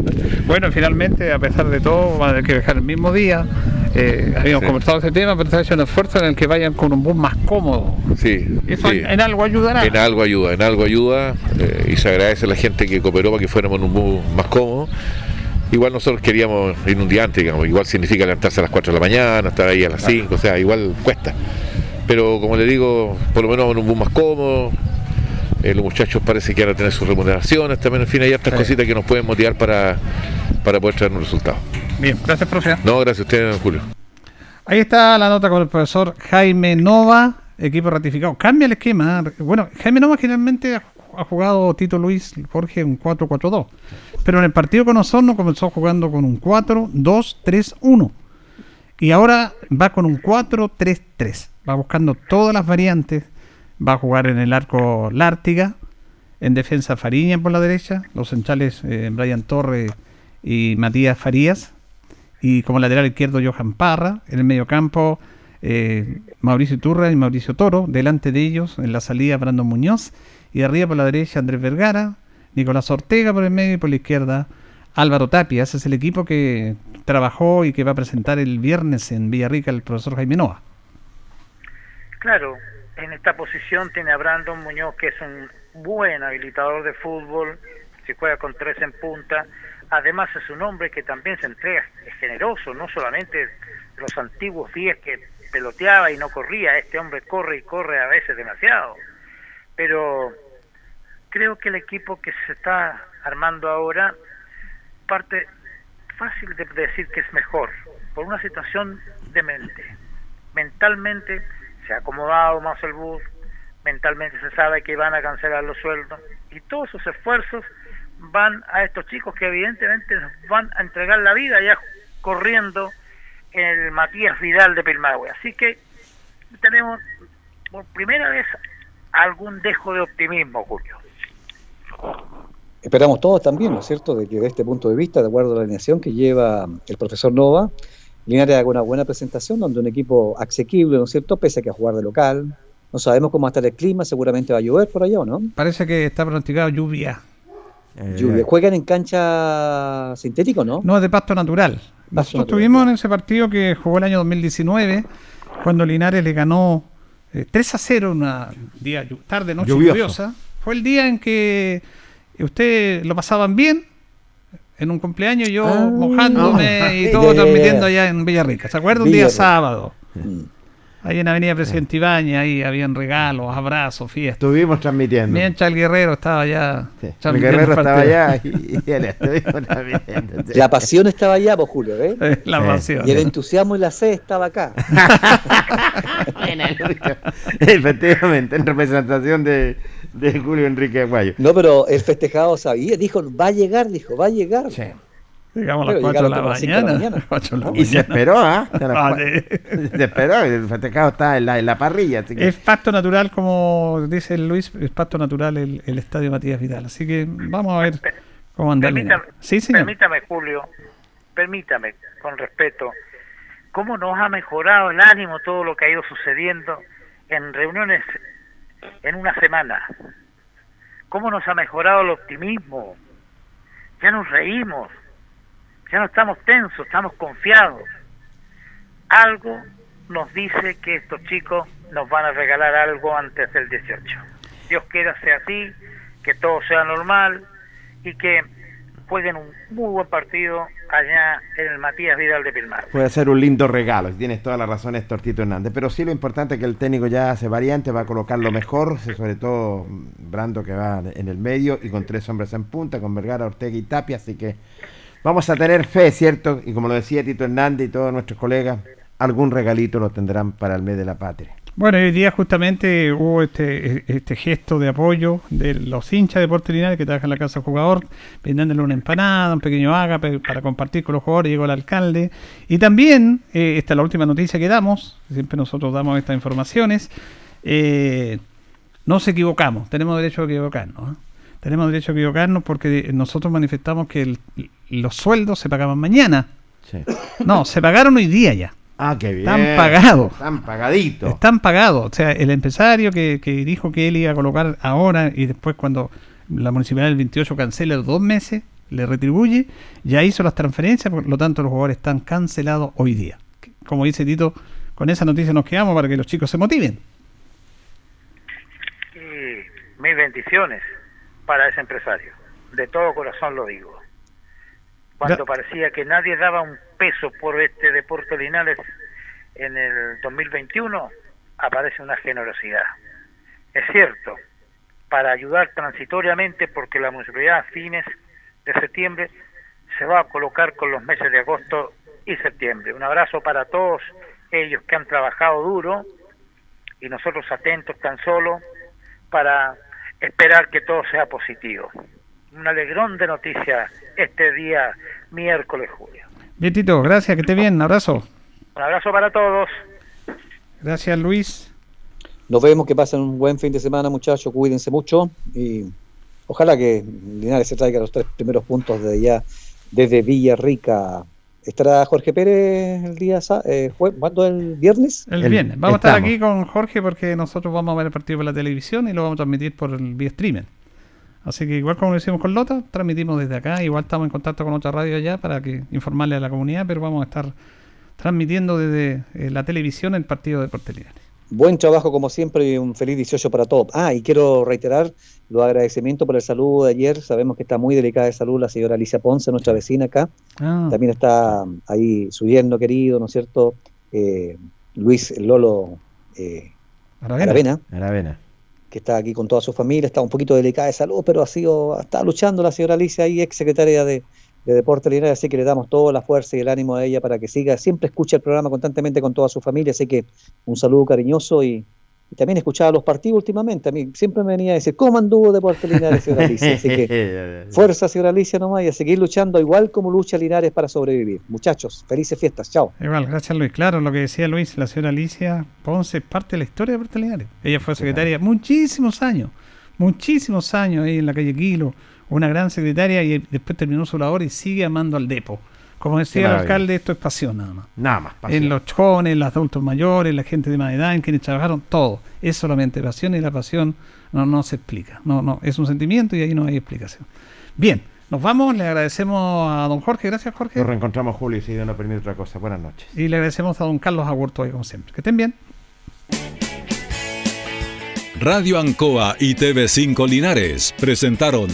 Bueno, finalmente, a pesar de todo, van a tener que dejar el mismo día. Eh, habíamos Sí. conversado ese tema, pero se ha hecho un esfuerzo en el que vayan con un bus más cómodo. Sí, Eso sí. en, en algo ayudará. En algo ayuda, en algo ayuda eh, y se agradece a la gente que cooperó para que fuéramos en un bus más cómodo. Igual nosotros queríamos ir un día antes, digamos, igual significa levantarse a las 4 de la mañana, estar ahí a las 5, o sea, igual cuesta. Pero como le digo, por lo menos en un bus más cómodo, eh, los muchachos parece que van a tener sus remuneraciones también, en fin, hay otras Sí. cositas que nos pueden motivar para, para poder traer un resultado. Bien, gracias, profe. No, gracias a ustedes, Julio. Ahí está la nota con el profesor Jaime Nova, equipo ratificado. Cambia el esquema. ¿eh? Bueno, Jaime Nova generalmente ha ha jugado Tito Luis Jorge un 4-4-2. Pero en el partido con Osorno comenzó jugando con un 4-2-3-1. Y ahora va con un 4-3-3. Va buscando todas las variantes. Va a jugar en el arco Lártiga. En defensa Fariña por la derecha. Los centrales eh, Brian Torre y Matías Farías y como lateral izquierdo Johan Parra, en el medio campo eh, Mauricio Turra y Mauricio Toro, delante de ellos en la salida Brandon Muñoz y arriba por la derecha Andrés Vergara, Nicolás Ortega por el medio y por la izquierda Álvaro Tapia, ese es el equipo que trabajó y que va a presentar el viernes en Villarrica el profesor Jaime Noa. Claro, en esta posición tiene a Brandon Muñoz, que es un buen habilitador de fútbol, si juega con tres en punta. Además es un hombre que también se entrega, es generoso, no solamente los antiguos días que peloteaba y no corría, este hombre corre y corre a veces demasiado. Pero creo que el equipo que se está armando ahora parte fácil de decir que es mejor, por una situación de mente. Mentalmente se ha acomodado más el bus, mentalmente se sabe que van a cancelar los sueldos y todos esos esfuerzos van a estos chicos que evidentemente nos van a entregar la vida ya corriendo en el Matías Vidal de Pilmahue. Así que tenemos por primera vez algún dejo de optimismo, Julio. Esperamos todos también, ¿no es cierto?, de que de este punto de vista, de acuerdo a la alineación que lleva el profesor Nova, Linares haga una buena presentación donde un equipo asequible, ¿no es cierto?, pese a que a jugar de local. No sabemos cómo va a estar el clima, seguramente va a llover por allá, ¿o no? Parece que está pronosticado lluvia. Lluvia. ¿Juegan en cancha sintético, no? No, es de pasto natural. Nosotros natural, estuvimos en ese partido que jugó el año 2019, cuando Linares le ganó eh, 3 a 0 una día tarde, noche Lluvioso. lluviosa. Fue el día en que usted lo pasaban bien en un cumpleaños, yo Ah. mojándome y Ah. todo Ya, ya, transmitiendo allá en Villarrica. ¿Se acuerda? Un día sábado. Mm. Ahí en Avenida Presidente Ibañez, ahí habían regalos, abrazos, fiestas. Estuvimos transmitiendo. Mientras el guerrero estaba allá. El transmitiendo guerrero estaba allá y, y él estuvimos transmitiendo. La pasión estaba allá, pues Julio. Eh, La Sí. pasión. Y el entusiasmo y la sed estaba acá. Efectivamente, en representación de, de Julio Enrique Aguayo. No, pero el festejado sabía, dijo, va a llegar, dijo, va a llegar. Llegamos a las Pero 4 de la de mañana. mañana. Cuatro de la Y se mañana. esperó, ¿ah? Vale. Se esperó, el festejado está en la, en la parrilla. Así que Es pasto natural, como dice Luis, es pasto natural el, el estadio Matías Vidal. Así que vamos a ver cómo anda. Permítame. Sí, señor. permítame, Julio, permítame, con respeto, cómo nos ha mejorado el ánimo todo lo que ha ido sucediendo en reuniones en una semana. Cómo nos ha mejorado el optimismo. Ya nos reímos, ya no estamos tensos, estamos confiados. Algo nos dice que estos chicos nos van a regalar algo antes del 18. Dios quiera sea así, que todo sea normal y que jueguen un muy buen partido allá en el Matías Vidal de Pilmar. puede ser un lindo regalo. Tienes toda la razón, Héctor Tito Hernández. Pero sí lo importante es que el técnico ya hace variante, va a colocar lo mejor, sobre todo Brando que va en el medio y con tres hombres en punta, con Vergara, Ortega y Tapia. Así que vamos a tener fe, ¿cierto? Y como lo decía Tito Hernández y todos nuestros colegas, algún regalito lo tendrán para el mes de la patria. Bueno, hoy día justamente hubo este, este gesto de apoyo de los hinchas de Deportes Linares que trabajan en la casa del jugador, vendiéndole una empanada, un pequeño ágape para compartir con los jugadores, llegó el alcalde. Y también, eh, esta es la última noticia que damos, siempre nosotros damos estas informaciones, eh, nos equivocamos, tenemos derecho a equivocarnos. ¿eh? Tenemos derecho a equivocarnos porque nosotros manifestamos que el- los sueldos se pagaban mañana. Sí. No, se pagaron hoy día ya. Ah, qué bien. Están pagados. Están pagaditos. Están pagados. O sea, el empresario que, que dijo que él iba a colocar ahora y después cuando la municipalidad del 28 cancela los dos meses, le retribuye, ya hizo las transferencias, por lo tanto los jugadores están cancelados hoy día. Como dice Tito, con esa noticia nos quedamos para que los chicos se motiven. Y mis bendiciones para ese empresario. De todo corazón lo digo. Cuando parecía que nadie daba un peso por este deporte Linares en el 2021, aparece una generosidad. Es cierto, para ayudar transitoriamente, porque la municipalidad a fines de septiembre se va a colocar con los meses de agosto y septiembre. Un abrazo para todos ellos que han trabajado duro y nosotros atentos tan solo para esperar que todo sea positivo. Un alegrón de noticias este día miércoles, Julio. Bien, Tito, gracias, que esté bien, abrazo. Un abrazo para todos. Gracias, Luis. Nos vemos, que pasen un buen fin de semana, muchachos, cuídense mucho y ojalá que Linares se traiga los tres primeros puntos de allá, desde Villarrica. ¿Estará Jorge Pérez el día, eh, ¿cuándo? ¿El viernes? El, viernes. Vamos a estar aquí con Jorge porque nosotros vamos a ver el partido por la televisión y lo vamos a transmitir por el vía streaming. Así que igual como lo hicimos con Lota, transmitimos desde acá. Igual estamos en contacto con otra radio allá para que informarle a la comunidad, pero vamos a estar transmitiendo desde eh, la televisión el partido de Deportes Linares. Buen trabajo como siempre y un feliz 18 para todos. Ah, y quiero reiterar los agradecimientos por el saludo de ayer. Sabemos que está muy delicada de salud la señora Alicia Ponce, nuestra vecina acá. Ah. También está ahí su yerno querido, ¿no es cierto? Eh, Luis el Lolo eh, Aravena. Aravena, Aravena. Que está aquí con toda su familia. Está un poquito delicada de salud, pero ha sido, está luchando la señora Alicia, ahí ex secretaria de, de Deporte Linares, así que le damos toda la fuerza y el ánimo a ella para que siga. Siempre escucha el programa constantemente con toda su familia, así que un saludo cariñoso y, y también escuchaba los partidos últimamente. A mí siempre me venía a decir, ¿cómo anduvo Deporte Linares, señora Alicia? Así que fuerza, señora Alicia, nomás, y a seguir luchando igual como lucha Linares para sobrevivir. Muchachos, felices fiestas, chao. Igual, gracias Luis. Claro, lo que decía Luis, la señora Alicia Ponce es parte de la historia de Deportes Linares. Ella fue secretaria muchísimos años, muchísimos años ahí en la calle Quilo, una gran secretaria y después terminó su labor y sigue amando al depo. Como decía el alcalde, esto es pasión nada más. Nada más. pasión. En los jóvenes, los adultos mayores, la gente de más edad, en quienes trabajaron, todo. Es solamente pasión y la pasión no, no se explica. No, no, es un sentimiento y ahí no hay explicación. Bien, nos vamos, le agradecemos a don Jorge, gracias Jorge. Nos reencontramos, Julio, si Dios nos permite otra cosa. Buenas noches. Y le agradecemos a don Carlos Agurto, hoy, como siempre. Que estén bien. Radio Ancoa y TV5 Linares presentaron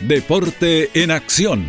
Deporte en Acción.